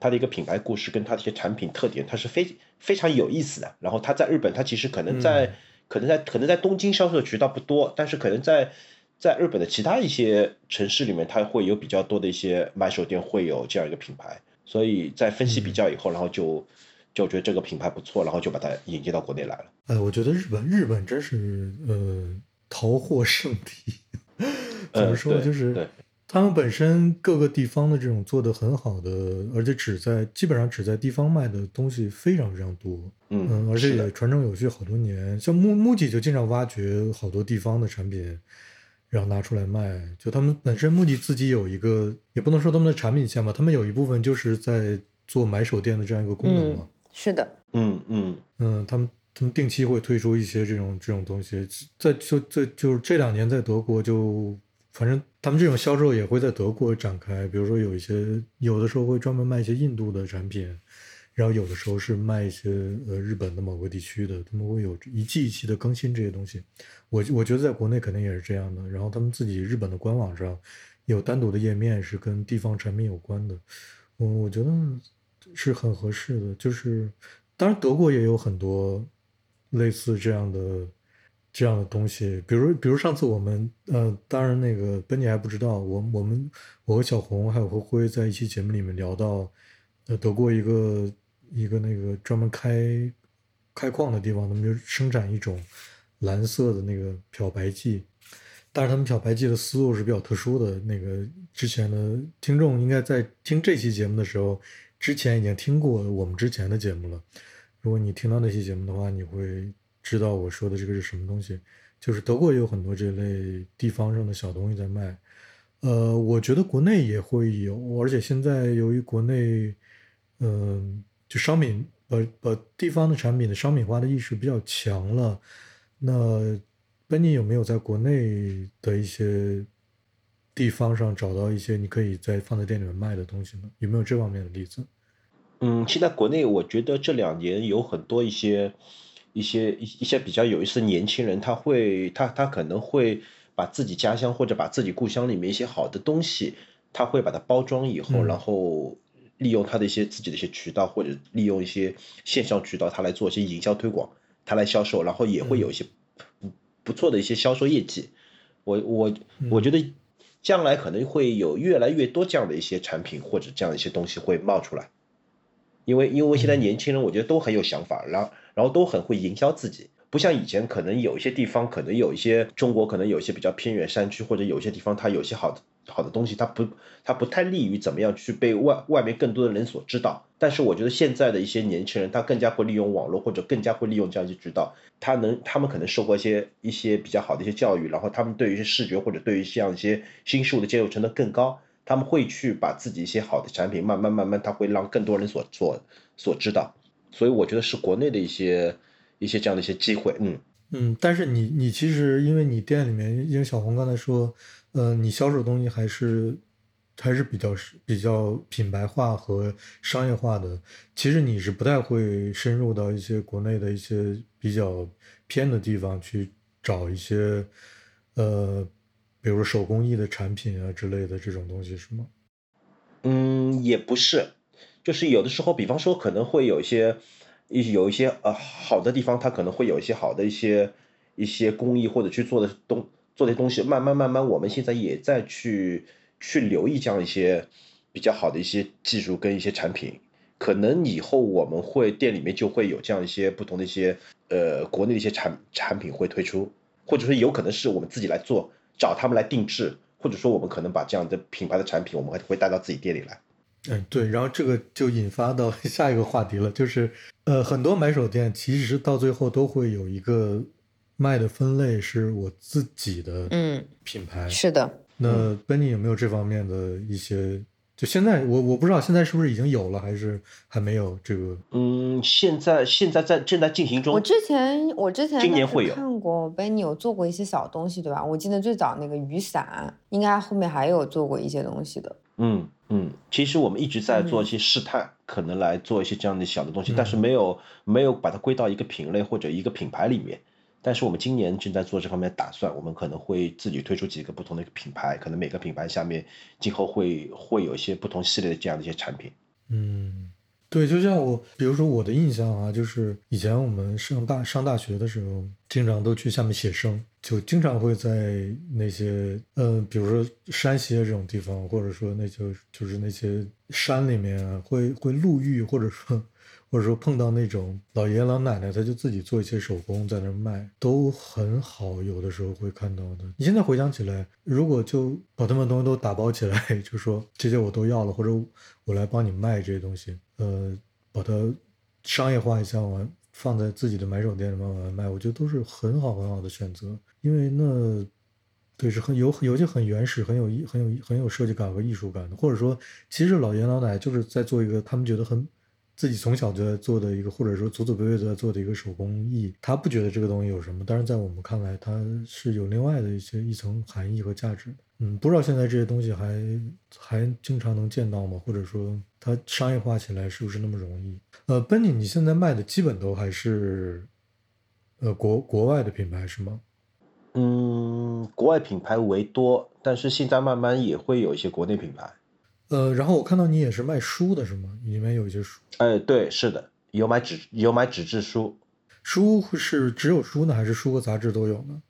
它的一个品牌故事跟它的一些产品特点，它是非非常有意思的。然后它在日本，它其实可能在、嗯。可能在可能在东京销售的渠道不多，但是可能在在日本的其他一些城市里面，它会有比较多的一些买手店会有这样一个品牌。所以在分析比较以后，然后就就觉得这个品牌不错，然后就把它引进到国内来了。哎，我觉得日本日本真是呃淘货圣地，怎么嗯说？对就是对他们本身各个地方的这种做的很好的，而且只在基本上只在地方卖的东西非常非常多，嗯嗯，而且传承有序好多年。像木木吉就经常挖掘好多地方的产品，然后拿出来卖。就他们本身目的自己有一个，也不能说他们的产品线吧，他们有一部分就是在做买手店的这样一个功能嘛。嗯，是的，嗯嗯嗯，他们他们定期会推出一些这种这种东西，在就在就是这两年在德国就反正他们这种销售也会在德国展开，比如说有一些有的时候会专门卖一些印度的产品，然后有的时候是卖一些呃日本的某个地区的，他们会有一季一季的更新这些东西。我我觉得在国内肯定也是这样的，然后他们自己日本的官网上有单独的页面是跟地方产品有关的，嗯，我觉得是很合适的。就是当然德国也有很多类似这样的。这样的东西，比如比如上次我们呃，当然那个奔尼还不知道，我我们我和小红还有和辉在一期节目里面聊到，呃，德国一个一个那个专门开开矿的地方，他们就生产一种蓝色的那个漂白剂，但是他们漂白剂的思路是比较特殊的。那个之前的听众应该在听这期节目的时候，之前已经听过我们之前的节目了。如果你听到那期节目的话，你会。知道我说的这个是什么东西，就是德国也有很多这类地方上的小东西在卖，呃，我觉得国内也会有，而且现在由于国内，嗯，就商品把把地方的产品的商品化的意识比较强了，那本尼有没有在国内的一些地方上找到一些你可以在放在店里面卖的东西呢？有没有这方面的例子？嗯，现在国内我觉得这两年有很多一些。一些一一些比较有意思的年轻人，他会他他可能会把自己家乡或者把自己故乡里面一些好的东西，他会把它包装以后，然后利用他的一些自己的一些渠道，或者利用一些线上渠道，他来做一些营销推广，他来销售，然后也会有一些不不错的一些销售业绩。我我我觉得将来可能会有越来越多这样的一些产品或者这样一些东西会冒出来，因为因为现在年轻人我觉得都很有想法，然后。然后都很会营销自己，不像以前，可能有一些地方，可能有一些中国，可能有一些比较偏远山区，或者有些地方，它有些好的好的东西，它不它不太利于怎么样去被外外面更多的人所知道。但是我觉得现在的一些年轻人，他更加会利用网络，或者更加会利用这样一些渠道，他能他们可能受过一些一些比较好的一些教育，然后他们对于视觉或者对于这样一些新事物的接受程度更高，他们会去把自己一些好的产品慢慢慢慢，他会让更多人所所所知道。所以我觉得是国内的一些一些这样的一些机会，嗯嗯，但是你你其实因为你店里面，因为小红刚才说，呃，你销售东西还是还是比较比较品牌化和商业化的，其实你是不太会深入到一些国内的一些比较偏的地方去找一些呃，比如手工艺的产品啊之类的这种东西是吗？嗯，也不是。就是有的时候，比方说可能会有一些，有一些呃好的地方，它可能会有一些好的一些一些工艺或者去做的东做的东西，慢慢慢慢，我们现在也在去去留意这样一些比较好的一些技术跟一些产品，可能以后我们会店里面就会有这样一些不同的一些呃国内的一些产产品会推出，或者说有可能是我们自己来做，找他们来定制，或者说我们可能把这样的品牌的产品，我们还会带到自己店里来。嗯，对，然后这个就引发到 下一个话题了，就是，呃，很多买手店其实到最后都会有一个卖的分类是我自己的，嗯，品牌是的。那 Benny 有没有这方面的一些？就现在我我不知道现在是不是已经有了，还是还没有这个？嗯，现在现在在正在进行中。我之前我之前今年会有看过 Benny 有做过一些小东西，对吧？我记得最早那个雨伞，应该后面还有做过一些东西的。嗯嗯，其实我们一直在做一些试探，可能来做一些这样的小的东西，但是没有没有把它归到一个品类或者一个品牌里面。但是我们今年正在做这方面打算，我们可能会自己推出几个不同的品牌，可能每个品牌下面今后会会有一些不同系列的这样的一些产品。嗯。对，就像我，比如说我的印象啊，就是以前我们上大上大学的时候，经常都去下面写生，就经常会在那些，呃，比如说山西这种地方，或者说那就就是那些山里面啊，会会路遇，或者说。或者说碰到那种老爷爷老奶奶，他就自己做一些手工在那卖，都很好。有的时候会看到的。你现在回想起来，如果就把他们东西都打包起来，就说这些我都要了，或者我来帮你卖这些东西，呃，把它商业化一下，完放在自己的买手店里慢慢卖，我觉得都是很好很好的选择。因为那对是很有有些很原始、很有艺、很有很有设计感和艺术感的，或者说其实老爷爷老奶奶就是在做一个他们觉得很。自己从小就在做的一个，或者说祖祖辈辈都在做的一个手工艺，他不觉得这个东西有什么，但是在我们看来，它是有另外的一些一层含义和价值。嗯，不知道现在这些东西还还经常能见到吗？或者说它商业化起来是不是那么容易？呃，Benny，你现在卖的基本都还是呃国国外的品牌是吗？嗯，国外品牌为多，但是现在慢慢也会有一些国内品牌。呃，然后我看到你也是卖书的是吗？里面有一些书。哎，对，是的，有买纸有买纸质书。书是只有书呢，还是书和杂志都有呢？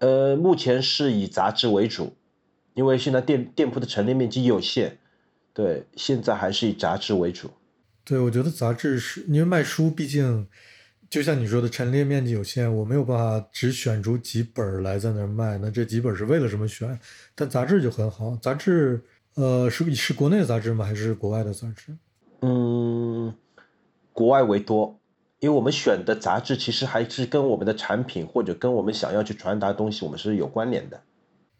呃，目前是以杂志为主。因为现在店店铺的陈列面积有限，对，现在还是以杂志为主。对，我觉得杂志是因为卖书，毕竟就像你说的，陈列面积有限，我没有办法只选出几本来在那儿卖。那这几本是为了什么选？但杂志就很好，杂志呃是是国内的杂志吗？还是国外的杂志？嗯，国外为多，因为我们选的杂志其实还是跟我们的产品或者跟我们想要去传达的东西，我们是有关联的。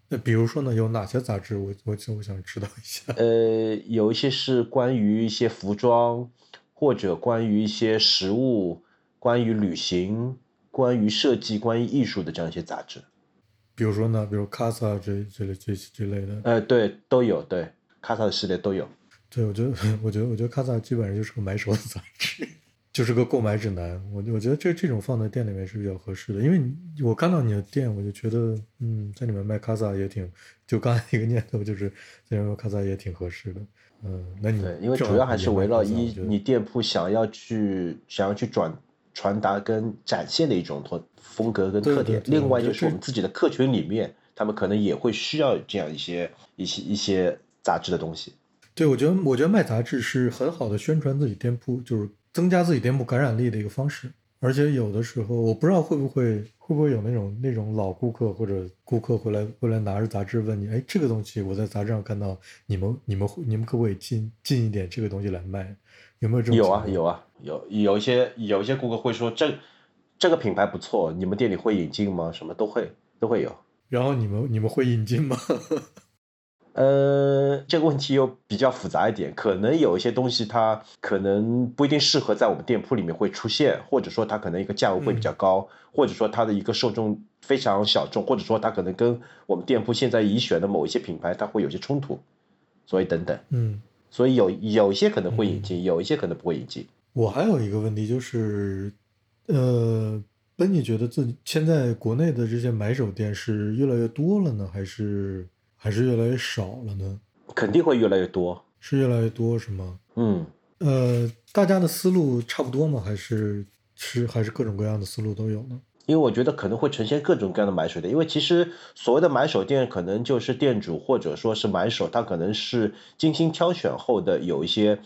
那比如说呢，有哪些杂志？我我我想知道一下。呃，有一些是关于一些服装，或者关于一些食物，关于旅行，关于设计，关于艺术的这样一些杂志。比如说呢，比如卡萨这这类这这类的。呃，对，都有，对，卡萨的系列都有。对，我觉得，我觉得，我觉得卡萨基本上就是个买手的杂志。就是个购买指南，我我觉得这这种放在店里面是比较合适的，因为我看到你的店，我就觉得，嗯，在里面卖卡萨也挺，就刚才一个念头就是在里面卖卡萨也挺合适的，嗯，那你对，因为主要还是围绕一你店铺想要去想要去转传达跟展现的一种风风格跟特点，另外就是我们自己的客群里面，他们可能也会需要这样一些一些一些杂志的东西。对，我觉得我觉得卖杂志是很好的宣传自己店铺，就是。增加自己店铺感染力的一个方式，而且有的时候我不知道会不会会不会有那种那种老顾客或者顾客回来回来拿着杂志问你，哎，这个东西我在杂志上看到，你们你们你们可不可以进进一点这个东西来卖？有没有这种？有啊有啊有有一些有一些顾客会说这这个品牌不错，你们店里会引进吗？什么都会都会有。然后你们你们会引进吗？呃，这个问题又比较复杂一点，可能有一些东西它可能不一定适合在我们店铺里面会出现，或者说它可能一个价位会比较高，或者说它的一个受众非常小众，或者说它可能跟我们店铺现在已选的某一些品牌它会有些冲突，所以等等，嗯，所以有有一些可能会引进，有一些可能不会引进。我还有一个问题就是，呃，本你觉得自己现在国内的这些买手店是越来越多了呢，还是？还是越来越少了呢？肯定会越来越多，是越来越多是吗？嗯，呃，大家的思路差不多吗？还是是还是各种各样的思路都有呢？因为我觉得可能会呈现各种各样的买手店，因为其实所谓的买手店，可能就是店主或者说是买手，他可能是精心挑选后的有一些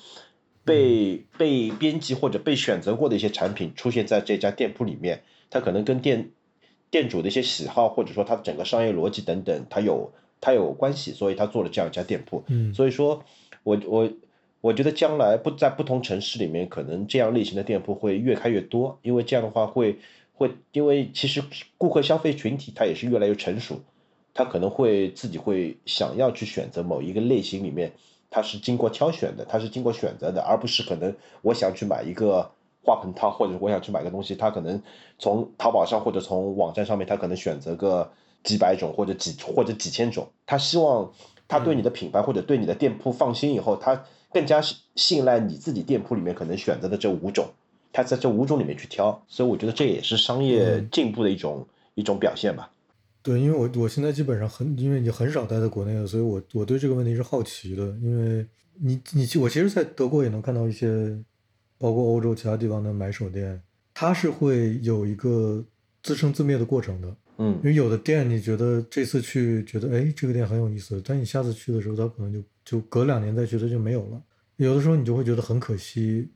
被被编辑或者被选择过的一些产品出现在这家店铺里面，它可能跟店店主的一些喜好或者说它的整个商业逻辑等等，它有。它有关系，所以它做了这样一家店铺。嗯，所以说，我我我觉得将来不在不同城市里面，可能这样类型的店铺会越开越多，因为这样的话会会，因为其实顾客消费群体它也是越来越成熟，他可能会自己会想要去选择某一个类型里面，他是经过挑选的，他是经过选择的，而不是可能我想去买一个花盆套，或者我想去买个东西，他可能从淘宝上或者从网站上面，他可能选择个。几百种或者几或者几千种，他希望他对你的品牌或者对你的店铺放心以后，他更加信赖你自己店铺里面可能选择的这五种，他在这五种里面去挑，所以我觉得这也是商业进步的一种一种表现吧。对，因为我我现在基本上很，因为你很少待在国内了，所以我我对这个问题是好奇的，因为你你我其实，在德国也能看到一些，包括欧洲其他地方的买手店，它是会有一个自生自灭的过程的。嗯，因为有的店你觉得这次去觉得哎这个店很有意思，但你下次去的时候它可能就就隔两年再去它就没有了。有的时候你就会觉得很可惜，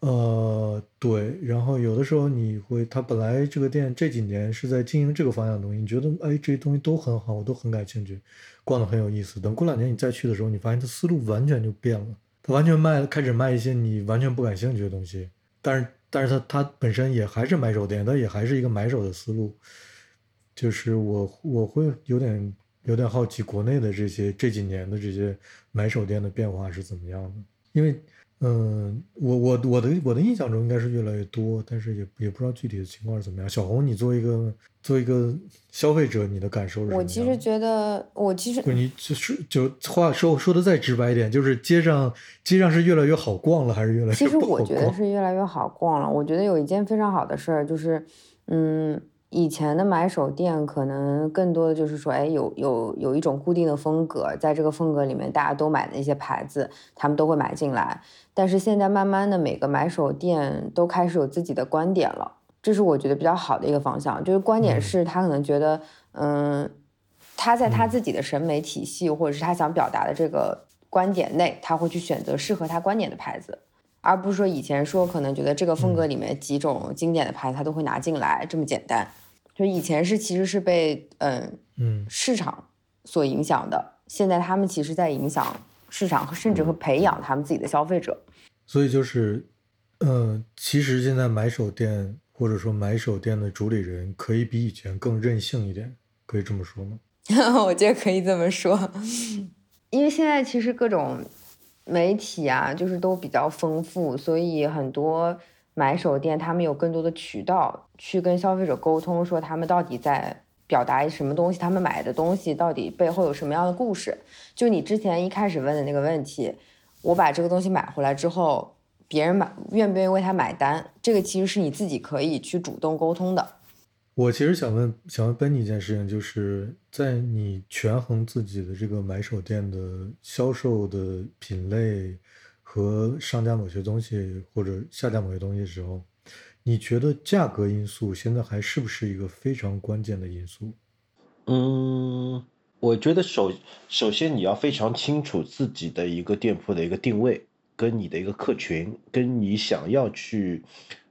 呃对，然后有的时候你会他本来这个店这几年是在经营这个方向的东西，你觉得哎这些东西都很好，我都很感兴趣，逛的很有意思。等过两年你再去的时候，你发现他思路完全就变了，他完全卖开始卖一些你完全不感兴趣的东西，但是但是他他本身也还是买手店，它也还是一个买手的思路。就是我我会有点有点好奇，国内的这些这几年的这些买手店的变化是怎么样的？因为嗯，我我我的我的印象中应该是越来越多，但是也也不知道具体的情况是怎么样。小红，你作为一个作为一个消费者，你的感受是什么？我其实觉得，我其实你就是就话说说的再直白一点，就是街上街上是越来越好逛了，还是越来越其实我觉得是越来越好逛了。我觉得有一件非常好的事儿，就是嗯。以前的买手店可能更多的就是说，哎，有有有一种固定的风格，在这个风格里面，大家都买的一些牌子，他们都会买进来。但是现在慢慢的，每个买手店都开始有自己的观点了，这是我觉得比较好的一个方向。就是观点是他可能觉得，嗯，他在他自己的审美体系或者是他想表达的这个观点内，他会去选择适合他观点的牌子。而不是说以前说可能觉得这个风格里面几种经典的牌子他都会拿进来这么简单，就以前是其实是被嗯嗯市场所影响的，现在他们其实在影响市场和甚至会培养他们自己的消费者。所以就是，呃，其实现在买手店或者说买手店的主理人可以比以前更任性一点，可以这么说吗？我觉得可以这么说，因为现在其实各种。媒体啊，就是都比较丰富，所以很多买手店他们有更多的渠道去跟消费者沟通，说他们到底在表达什么东西，他们买的东西到底背后有什么样的故事。就你之前一开始问的那个问题，我把这个东西买回来之后，别人买愿不愿意为他买单，这个其实是你自己可以去主动沟通的。我其实想问，想问 Benny 一件事情，就是在你权衡自己的这个买手店的销售的品类和上架某些东西或者下架某些东西的时候，你觉得价格因素现在还是不是一个非常关键的因素？嗯，我觉得首首先你要非常清楚自己的一个店铺的一个定位，跟你的一个客群，跟你想要去。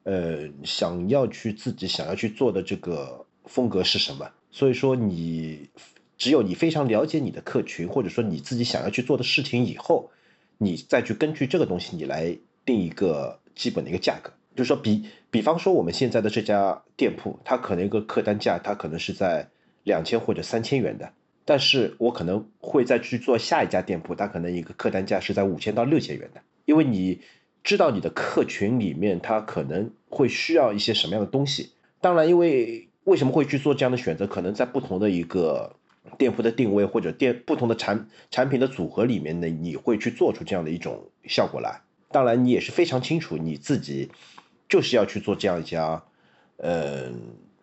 呃，想要去自己想要去做的这个风格是什么？所以说，你只有你非常了解你的客群，或者说你自己想要去做的事情以后，你再去根据这个东西，你来定一个基本的一个价格。就是说，比比方说我们现在的这家店铺，它可能一个客单价，它可能是在两千或者三千元的，但是我可能会再去做下一家店铺，它可能一个客单价是在五千到六千元的，因为你。知道你的客群里面它可能会需要一些什么样的东西。当然，因为为什么会去做这样的选择，可能在不同的一个店铺的定位或者店不同的产产品的组合里面呢，你会去做出这样的一种效果来。当然，你也是非常清楚你自己就是要去做这样一家，呃，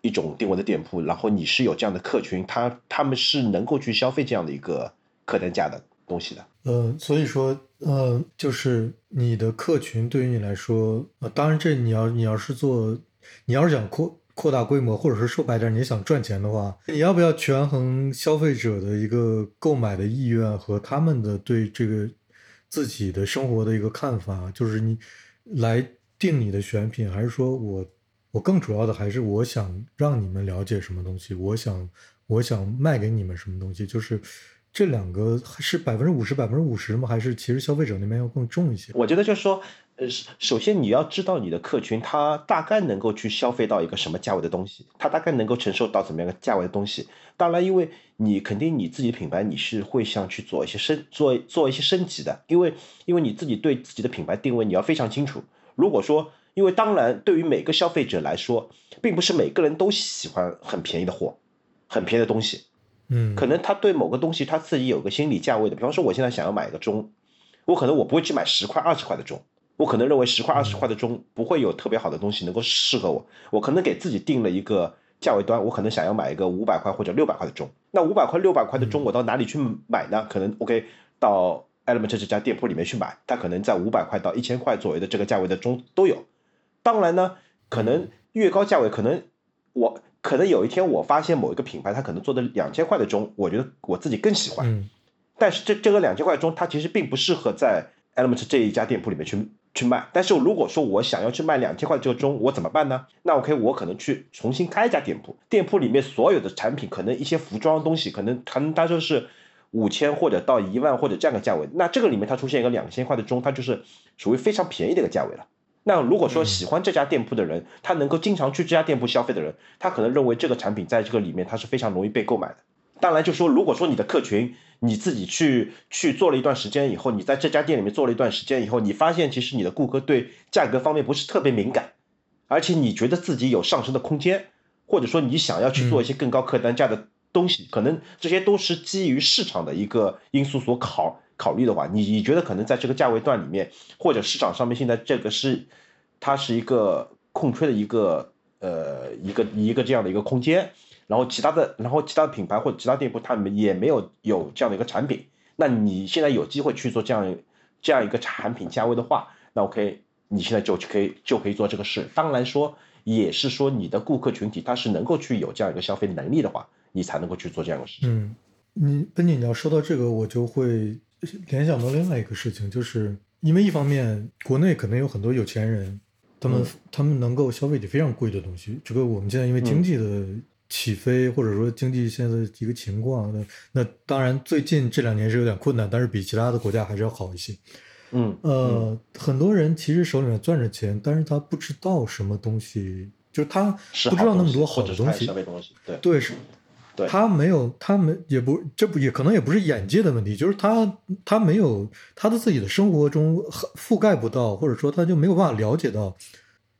一种定位的店铺，然后你是有这样的客群，他他们是能够去消费这样的一个客单价的东西的。呃，所以说，呃，就是你的客群对于你来说，呃，当然这你要你要是做，你要是想扩扩大规模，或者是说白点，你想赚钱的话，你要不要权衡消费者的一个购买的意愿和他们的对这个自己的生活的一个看法？就是你来定你的选品，还是说我我更主要的还是我想让你们了解什么东西，我想我想卖给你们什么东西，就是。这两个是百分之五十、百分之五十吗？还是其实消费者那边要更重一些？我觉得就是说，呃，首先你要知道你的客群，他大概能够去消费到一个什么价位的东西，他大概能够承受到怎么样的价位的东西。当然，因为你肯定你自己的品牌，你是会想去做一些升做做一些升级的，因为因为你自己对自己的品牌定位你要非常清楚。如果说，因为当然对于每个消费者来说，并不是每个人都喜欢很便宜的货，很便宜的东西。嗯，可能他对某个东西他自己有个心理价位的，比方说我现在想要买一个钟，我可能我不会去买十块二十块的钟，我可能认为十块二十块的钟不会有特别好的东西能够适合我，我可能给自己定了一个价位端，我可能想要买一个五百块或者六百块的钟，那五百块六百块的钟我到哪里去买呢？可能 OK 到 Element 这家店铺里面去买，它可能在五百块到一千块左右的这个价位的钟都有，当然呢，可能越高价位可能我。可能有一天我发现某一个品牌，它可能做的两千块的钟，我觉得我自己更喜欢。嗯，但是这这个两千块钟，它其实并不适合在 Element 这一家店铺里面去去卖。但是如果说我想要去卖两千块这个钟，我怎么办呢？那 OK，我可能去重新开一家店铺，店铺里面所有的产品，可能一些服装东西，可能可能它就是五千或者到一万或者这样的价位。那这个里面它出现一个两千块的钟，它就是属于非常便宜的一个价位了。那如果说喜欢这家店铺的人，他能够经常去这家店铺消费的人，他可能认为这个产品在这个里面他是非常容易被购买的。当然，就说如果说你的客群你自己去去做了一段时间以后，你在这家店里面做了一段时间以后，你发现其实你的顾客对价格方面不是特别敏感，而且你觉得自己有上升的空间，或者说你想要去做一些更高客单价的东西，可能这些都是基于市场的一个因素所考考虑的话，你你觉得可能在这个价位段里面，或者市场上面现在这个是它是一个空缺的一个呃一个一个这样的一个空间。然后其他的，然后其他的品牌或者其他店铺，他们也没有有这样的一个产品。那你现在有机会去做这样这样一个产品价位的话，那 OK，你现在就可以就可以做这个事。当然说，也是说你的顾客群体他是能够去有这样一个消费能力的话，你才能够去做这样的事情。嗯，你本姐你要说到这个，我就会联想到另外一个事情，就是因为一方面国内可能有很多有钱人，他们他们能够消费起非常贵的东西。这个我们现在因为经济的。起飞，或者说经济现在一个情况，那那当然最近这两年是有点困难，但是比其他的国家还是要好一些。嗯，呃，很多人其实手里面攥着钱，但是他不知道什么东西，就是他不知道那么多好的东西。对对是，对，他没有，他没也不，这不也可能也不是眼界的问题，就是他他没有他的自己的生活中覆盖不到，或者说他就没有办法了解到。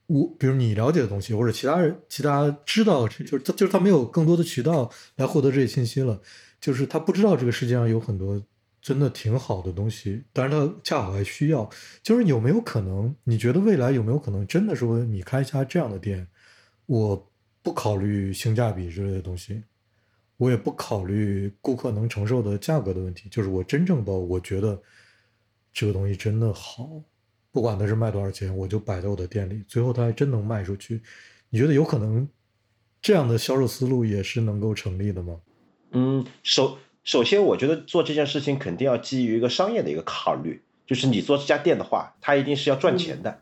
我比如你了解的东西，或者其他人、其他知道，就是他，就是他没有更多的渠道来获得这些信息了，就是他不知道这个世界上有很多真的挺好的东西，但是他恰好还需要。就是有没有可能？你觉得未来有没有可能真的说你开一家这样的店，我不考虑性价比之类的东西，我也不考虑顾客能承受的价格的问题，就是我真正的我觉得这个东西真的好。不管它是卖多少钱，我就摆在我的店里，最后它还真能卖出去。你觉得有可能这样的销售思路也是能够成立的吗？嗯，首首先，我觉得做这件事情肯定要基于一个商业的一个考虑，就是你做这家店的话，它一定是要赚钱的。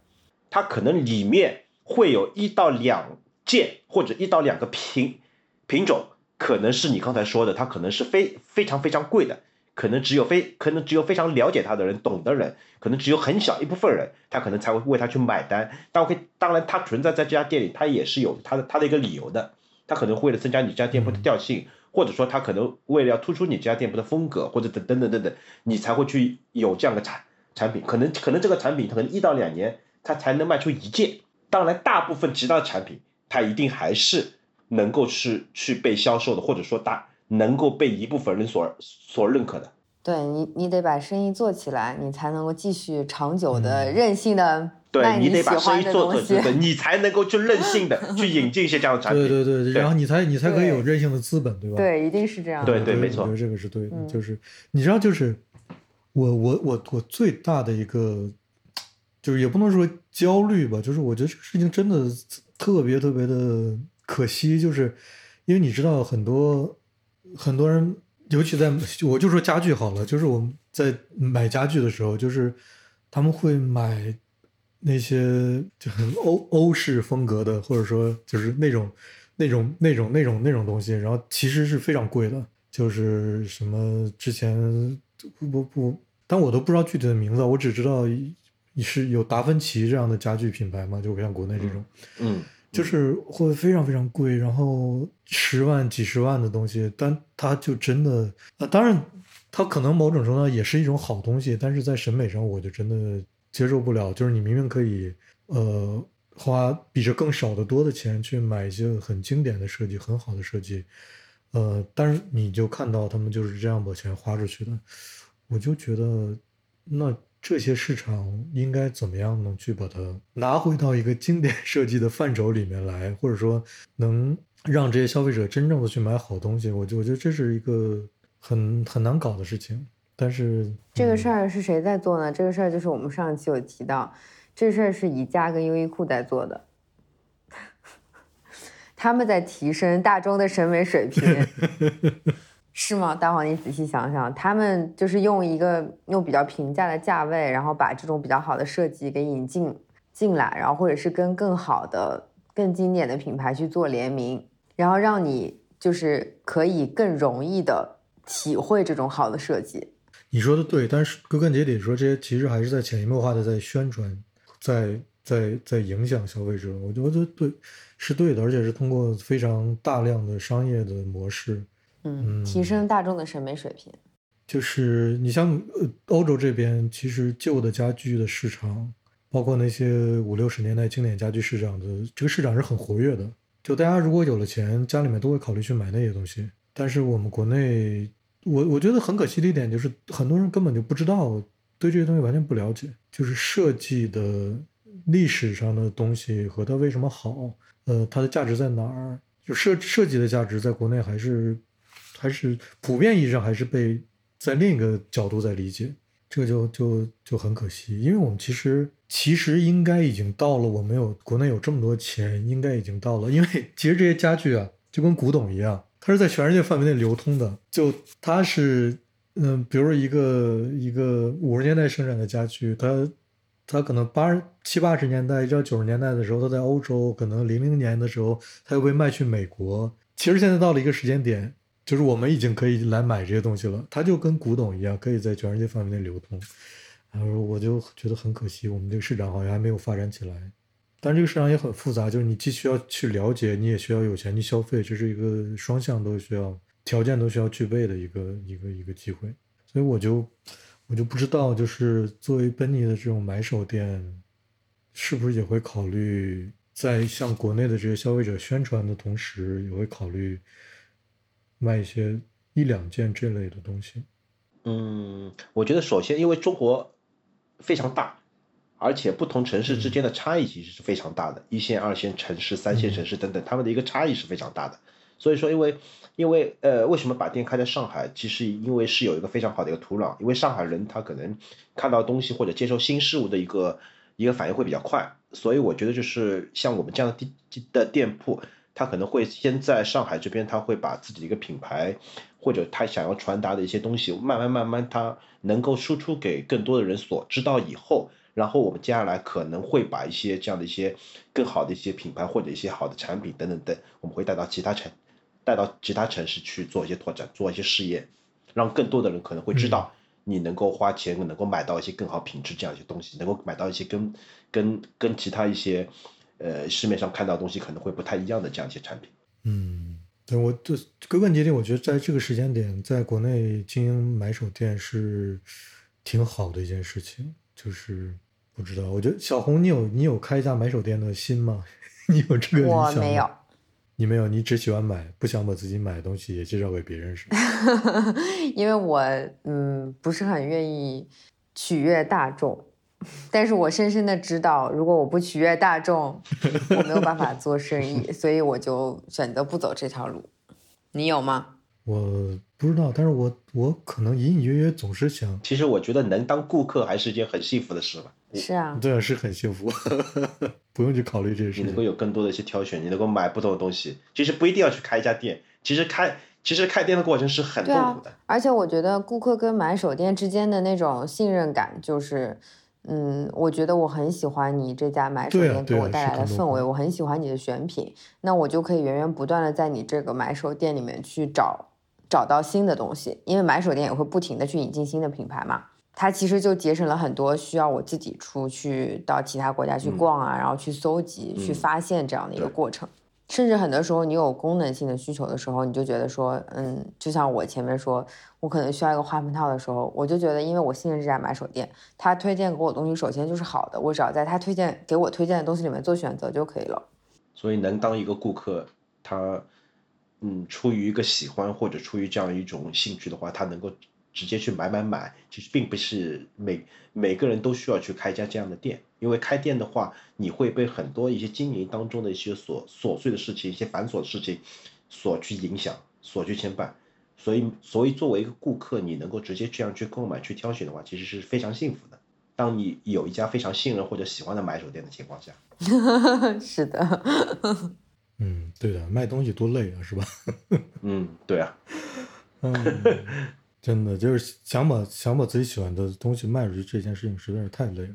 它可能里面会有一到两件或者一到两个品品种，可能是你刚才说的，它可能是非非常非常贵的。可能只有非可能只有非常了解他的人、懂的人，可能只有很小一部分人，他可能才会为他去买单。但可以，当然，他存在在这家店里，他也是有他的他的一个理由的。他可能为了增加你家店铺的调性，或者说他可能为了要突出你这家店铺的风格，或者等等等等等，你才会去有这样的产产品。可能可能这个产品可能一到两年，它才能卖出一件。当然，大部分其他的产品，它一定还是能够去去被销售的，或者说大。能够被一部分人所所认可的，对你，你得把生意做起来，你才能够继续长久的、任性的对你得把生意做做对，你才能够去任性的 去引进一些这样的产品。对对对，然后你才你才可以有任性的资本，对吧？对，一定是这样。对对，没错，我觉得这个是对的。就是你知道，就是我我我我最大的一个，就是也不能说焦虑吧，就是我觉得这个事情真的特别特别的可惜，就是因为你知道很多。很多人，尤其在我就说家具好了，就是我们在买家具的时候，就是他们会买那些就很欧欧式风格的，或者说就是那种那种那种那种那种东西，然后其实是非常贵的，就是什么之前不不不，但我都不知道具体的名字，我只知道是有达芬奇这样的家具品牌嘛，就像国内这种，嗯。就是会非常非常贵，然后十万、几十万的东西，但它就真的，呃，当然，它可能某种程度上也是一种好东西，但是在审美上，我就真的接受不了。就是你明明可以，呃，花比这更少的多的钱去买一些很经典的设计、很好的设计，呃，但是你就看到他们就是这样把钱花出去的，我就觉得那。这些市场应该怎么样能去把它拿回到一个经典设计的范畴里面来，或者说能让这些消费者真正的去买好东西？我就我觉得这是一个很很难搞的事情。但是这个事儿是谁在做呢？这个事儿就是我们上期有提到，这事儿是宜家跟优衣库在做的，他们在提升大众的审美水平。是吗，大黄？你仔细想想，他们就是用一个用比较平价的价位，然后把这种比较好的设计给引进进来，然后或者是跟更好的、更经典的品牌去做联名，然后让你就是可以更容易的体会这种好的设计。你说的对，但是归根结底说，这些其实还是在潜移默化的在宣传，在在在影响消费者。我觉得对，是对的，而且是通过非常大量的商业的模式。嗯，提升大众的审美水平。就是你像呃欧洲这边，其实旧的家具的市场，包括那些五六十年代经典家具市场的这个市场是很活跃的。就大家如果有了钱，家里面都会考虑去买那些东西。但是我们国内，我我觉得很可惜的一点就是，很多人根本就不知道，对这些东西完全不了解。就是设计的历史上的东西和它为什么好，呃，它的价值在哪儿？就设设计的价值在国内还是还是普遍意义上还是被在另一个角度在理解，这个就就就很可惜。因为我们其实其实应该已经到了，我们有国内有这么多钱，应该已经到了。因为 其实这些家具啊，就跟古董一样。它是在全世界范围内流通的，就它是，嗯，比如说一个一个五十年代生产的家具，它它可能八七八十年代一直到九十年代的时候，它在欧洲，可能零零年的时候，它又被卖去美国。其实现在到了一个时间点，就是我们已经可以来买这些东西了，它就跟古董一样，可以在全世界范围内流通。然后我就觉得很可惜，我们这个市场好像还没有发展起来。但这个市场也很复杂，就是你既需要去了解，你也需要有钱去消费，这是一个双向都需要条件都需要具备的一个一个一个机会。所以我就我就不知道，就是作为奔尼的这种买手店，是不是也会考虑在向国内的这些消费者宣传的同时，也会考虑卖一些一两件这类的东西。嗯，我觉得首先因为中国非常大。而且不同城市之间的差异其实是非常大的，一线、二线城市、三线城市等等，他们的一个差异是非常大的。所以说，因为因为呃，为什么把店开在上海？其实因为是有一个非常好的一个土壤，因为上海人他可能看到东西或者接受新事物的一个一个反应会比较快，所以我觉得就是像我们这样的店的店铺，他可能会先在上海这边，他会把自己的一个品牌或者他想要传达的一些东西，慢慢慢慢他能够输出给更多的人所知道以后。然后我们接下来可能会把一些这样的一些更好的一些品牌或者一些好的产品等等等，我们会带到其他城，带到其他城市去做一些拓展，做一些试验，让更多的人可能会知道你能够花钱能够买到一些更好品质这样一些东西，能够买到一些跟跟跟其他一些呃市面上看到的东西可能会不太一样的这样一些产品。嗯，对我这归根结底，我觉得在这个时间点，在国内经营买手店是挺好的一件事情。就是不知道，我觉得小红，你有你有开一家买手店的心吗？你有这个理想吗？我没有，你没有，你只喜欢买，不想把自己买的东西也介绍给别人是吗？因为我嗯不是很愿意取悦大众，但是我深深的知道，如果我不取悦大众，我没有办法做生意，所以我就选择不走这条路。你有吗？我不知道，但是我我可能隐隐约约总是想，其实我觉得能当顾客还是一件很幸福的事吧。是啊，对啊，是很幸福，不用去考虑这些事你能够有更多的一些挑选，你能够买不同的东西。其实不一定要去开一家店，其实开其实开店的过程是很痛苦的。而且我觉得顾客跟买手店之间的那种信任感，就是，嗯，我觉得我很喜欢你这家买手店给我带来的氛围，我很喜欢你的选品，那我就可以源源不断的在你这个买手店里面去找。找到新的东西，因为买手店也会不停的去引进新的品牌嘛，它其实就节省了很多需要我自己出去到其他国家去逛啊，然后去搜集、去发现这样的一个过程。甚至很多时候你有功能性的需求的时候，你就觉得说，嗯，就像我前面说，我可能需要一个花盆套的时候，我就觉得，因为我信任这家买手店，他推荐给我东西首先就是好的，我只要在他推荐给我推荐的东西里面做选择就可以了。所以能当一个顾客，他。嗯，出于一个喜欢或者出于这样一种兴趣的话，他能够直接去买买买，其实并不是每每个人都需要去开一家这样的店，因为开店的话，你会被很多一些经营当中的一些琐琐碎的事情、一些繁琐的事情所去影响、所去牵绊，所以所以作为一个顾客，你能够直接这样去购买、去挑选的话，其实是非常幸福的。当你有一家非常信任或者喜欢的买手店的情况下，是的。嗯，对的，卖东西多累啊，是吧？嗯，对啊。嗯，真的就是想把想把自己喜欢的东西卖出去，这件事情实在是太累了。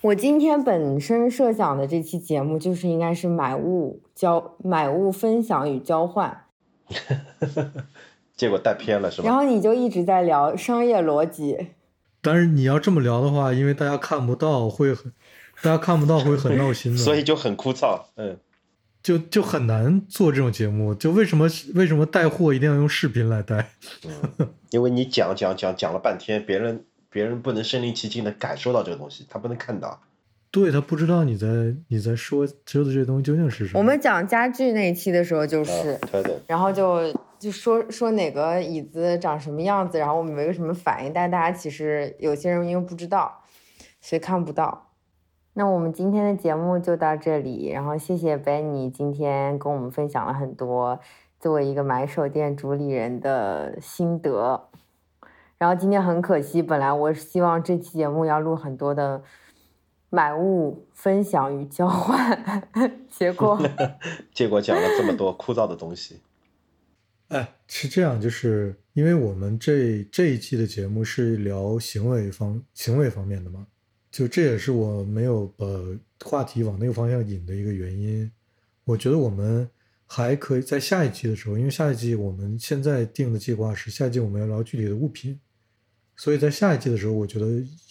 我今天本身设想的这期节目就是应该是买物交买物分享与交换，结果带偏了是吧？然后你就一直在聊商业逻辑。但是你要这么聊的话，因为大家看不到，会很。大家看不到会很闹心的，所以就很枯燥。嗯，就就很难做这种节目。就为什么为什么带货一定要用视频来带？嗯，因为你讲讲讲讲了半天，别人别人不能身临其境的感受到这个东西，他不能看到。对他不知道你在你在说说的这些东西究竟是什么。我们讲家具那一期的时候就是，啊对的，然后就就说说哪个椅子长什么样子，然后我们没有什么反应，但大家其实有些人因为不知道，所以看不到。那我们今天的节目就到这里，然后谢谢 Benny 今天跟我们分享了很多作为一个买手店主理人的心得。然后今天很可惜，本来我是希望这期节目要录很多的买物分享与交换，结果 结果讲了这么多枯燥的东西。哎，是这样，就是因为我们这这一季的节目是聊行为方行为方面的嘛，就这也是我没有把话题往那个方向引的一个原因。我觉得我们还可以在下一季的时候，因为下一季我们现在定的计划是下一季我们要聊具体的物品，所以在下一季的时候，我觉得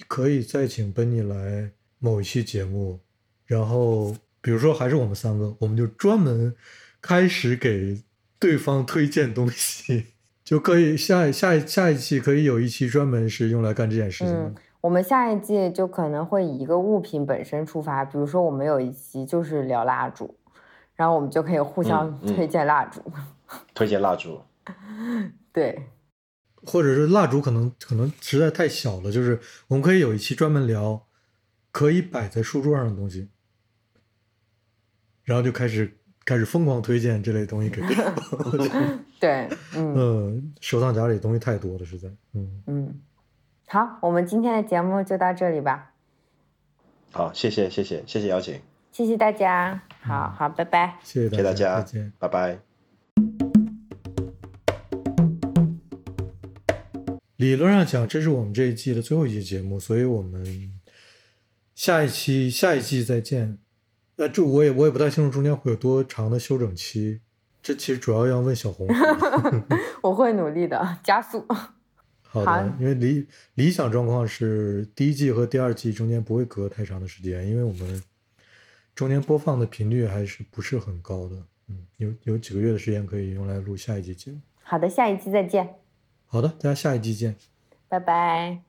可以再请 Benny 来某一期节目，然后比如说还是我们三个，我们就专门开始给对方推荐东西，就可以下下一下一期可以有一期专门是用来干这件事情的。嗯我们下一季就可能会以一个物品本身出发，比如说我们有一期就是聊蜡烛，然后我们就可以互相推荐蜡烛。推荐蜡烛，对，或者是蜡烛可能可能实在太小了，就是我们可以有一期专门聊可以摆在书桌上的东西，然后就开始开始疯狂推荐这类东西给对方。对，嗯嗯，收藏夹里东西太多了，实在。嗯，嗯，好，我们今天的节目就到这里吧，好，谢谢谢谢谢谢邀请，谢谢大家，好好，拜拜。谢谢谢谢大家再见。，拜拜。理论上讲，这是我们这一季的最后一期节目，所以我们下一期下一季再见。呃，这我也我也不太清楚中间会有多长的休整期，这其实主要要问小红。我会努力的，加速。好好的，因为理理想状况是第一季和第二季中间不会隔太长的时间，因为我们中间播放的频率还是不是很高的。嗯，有有几个月的时间可以用来录下一季节目。好的，下一期再见，好的，大家下一季见。拜拜。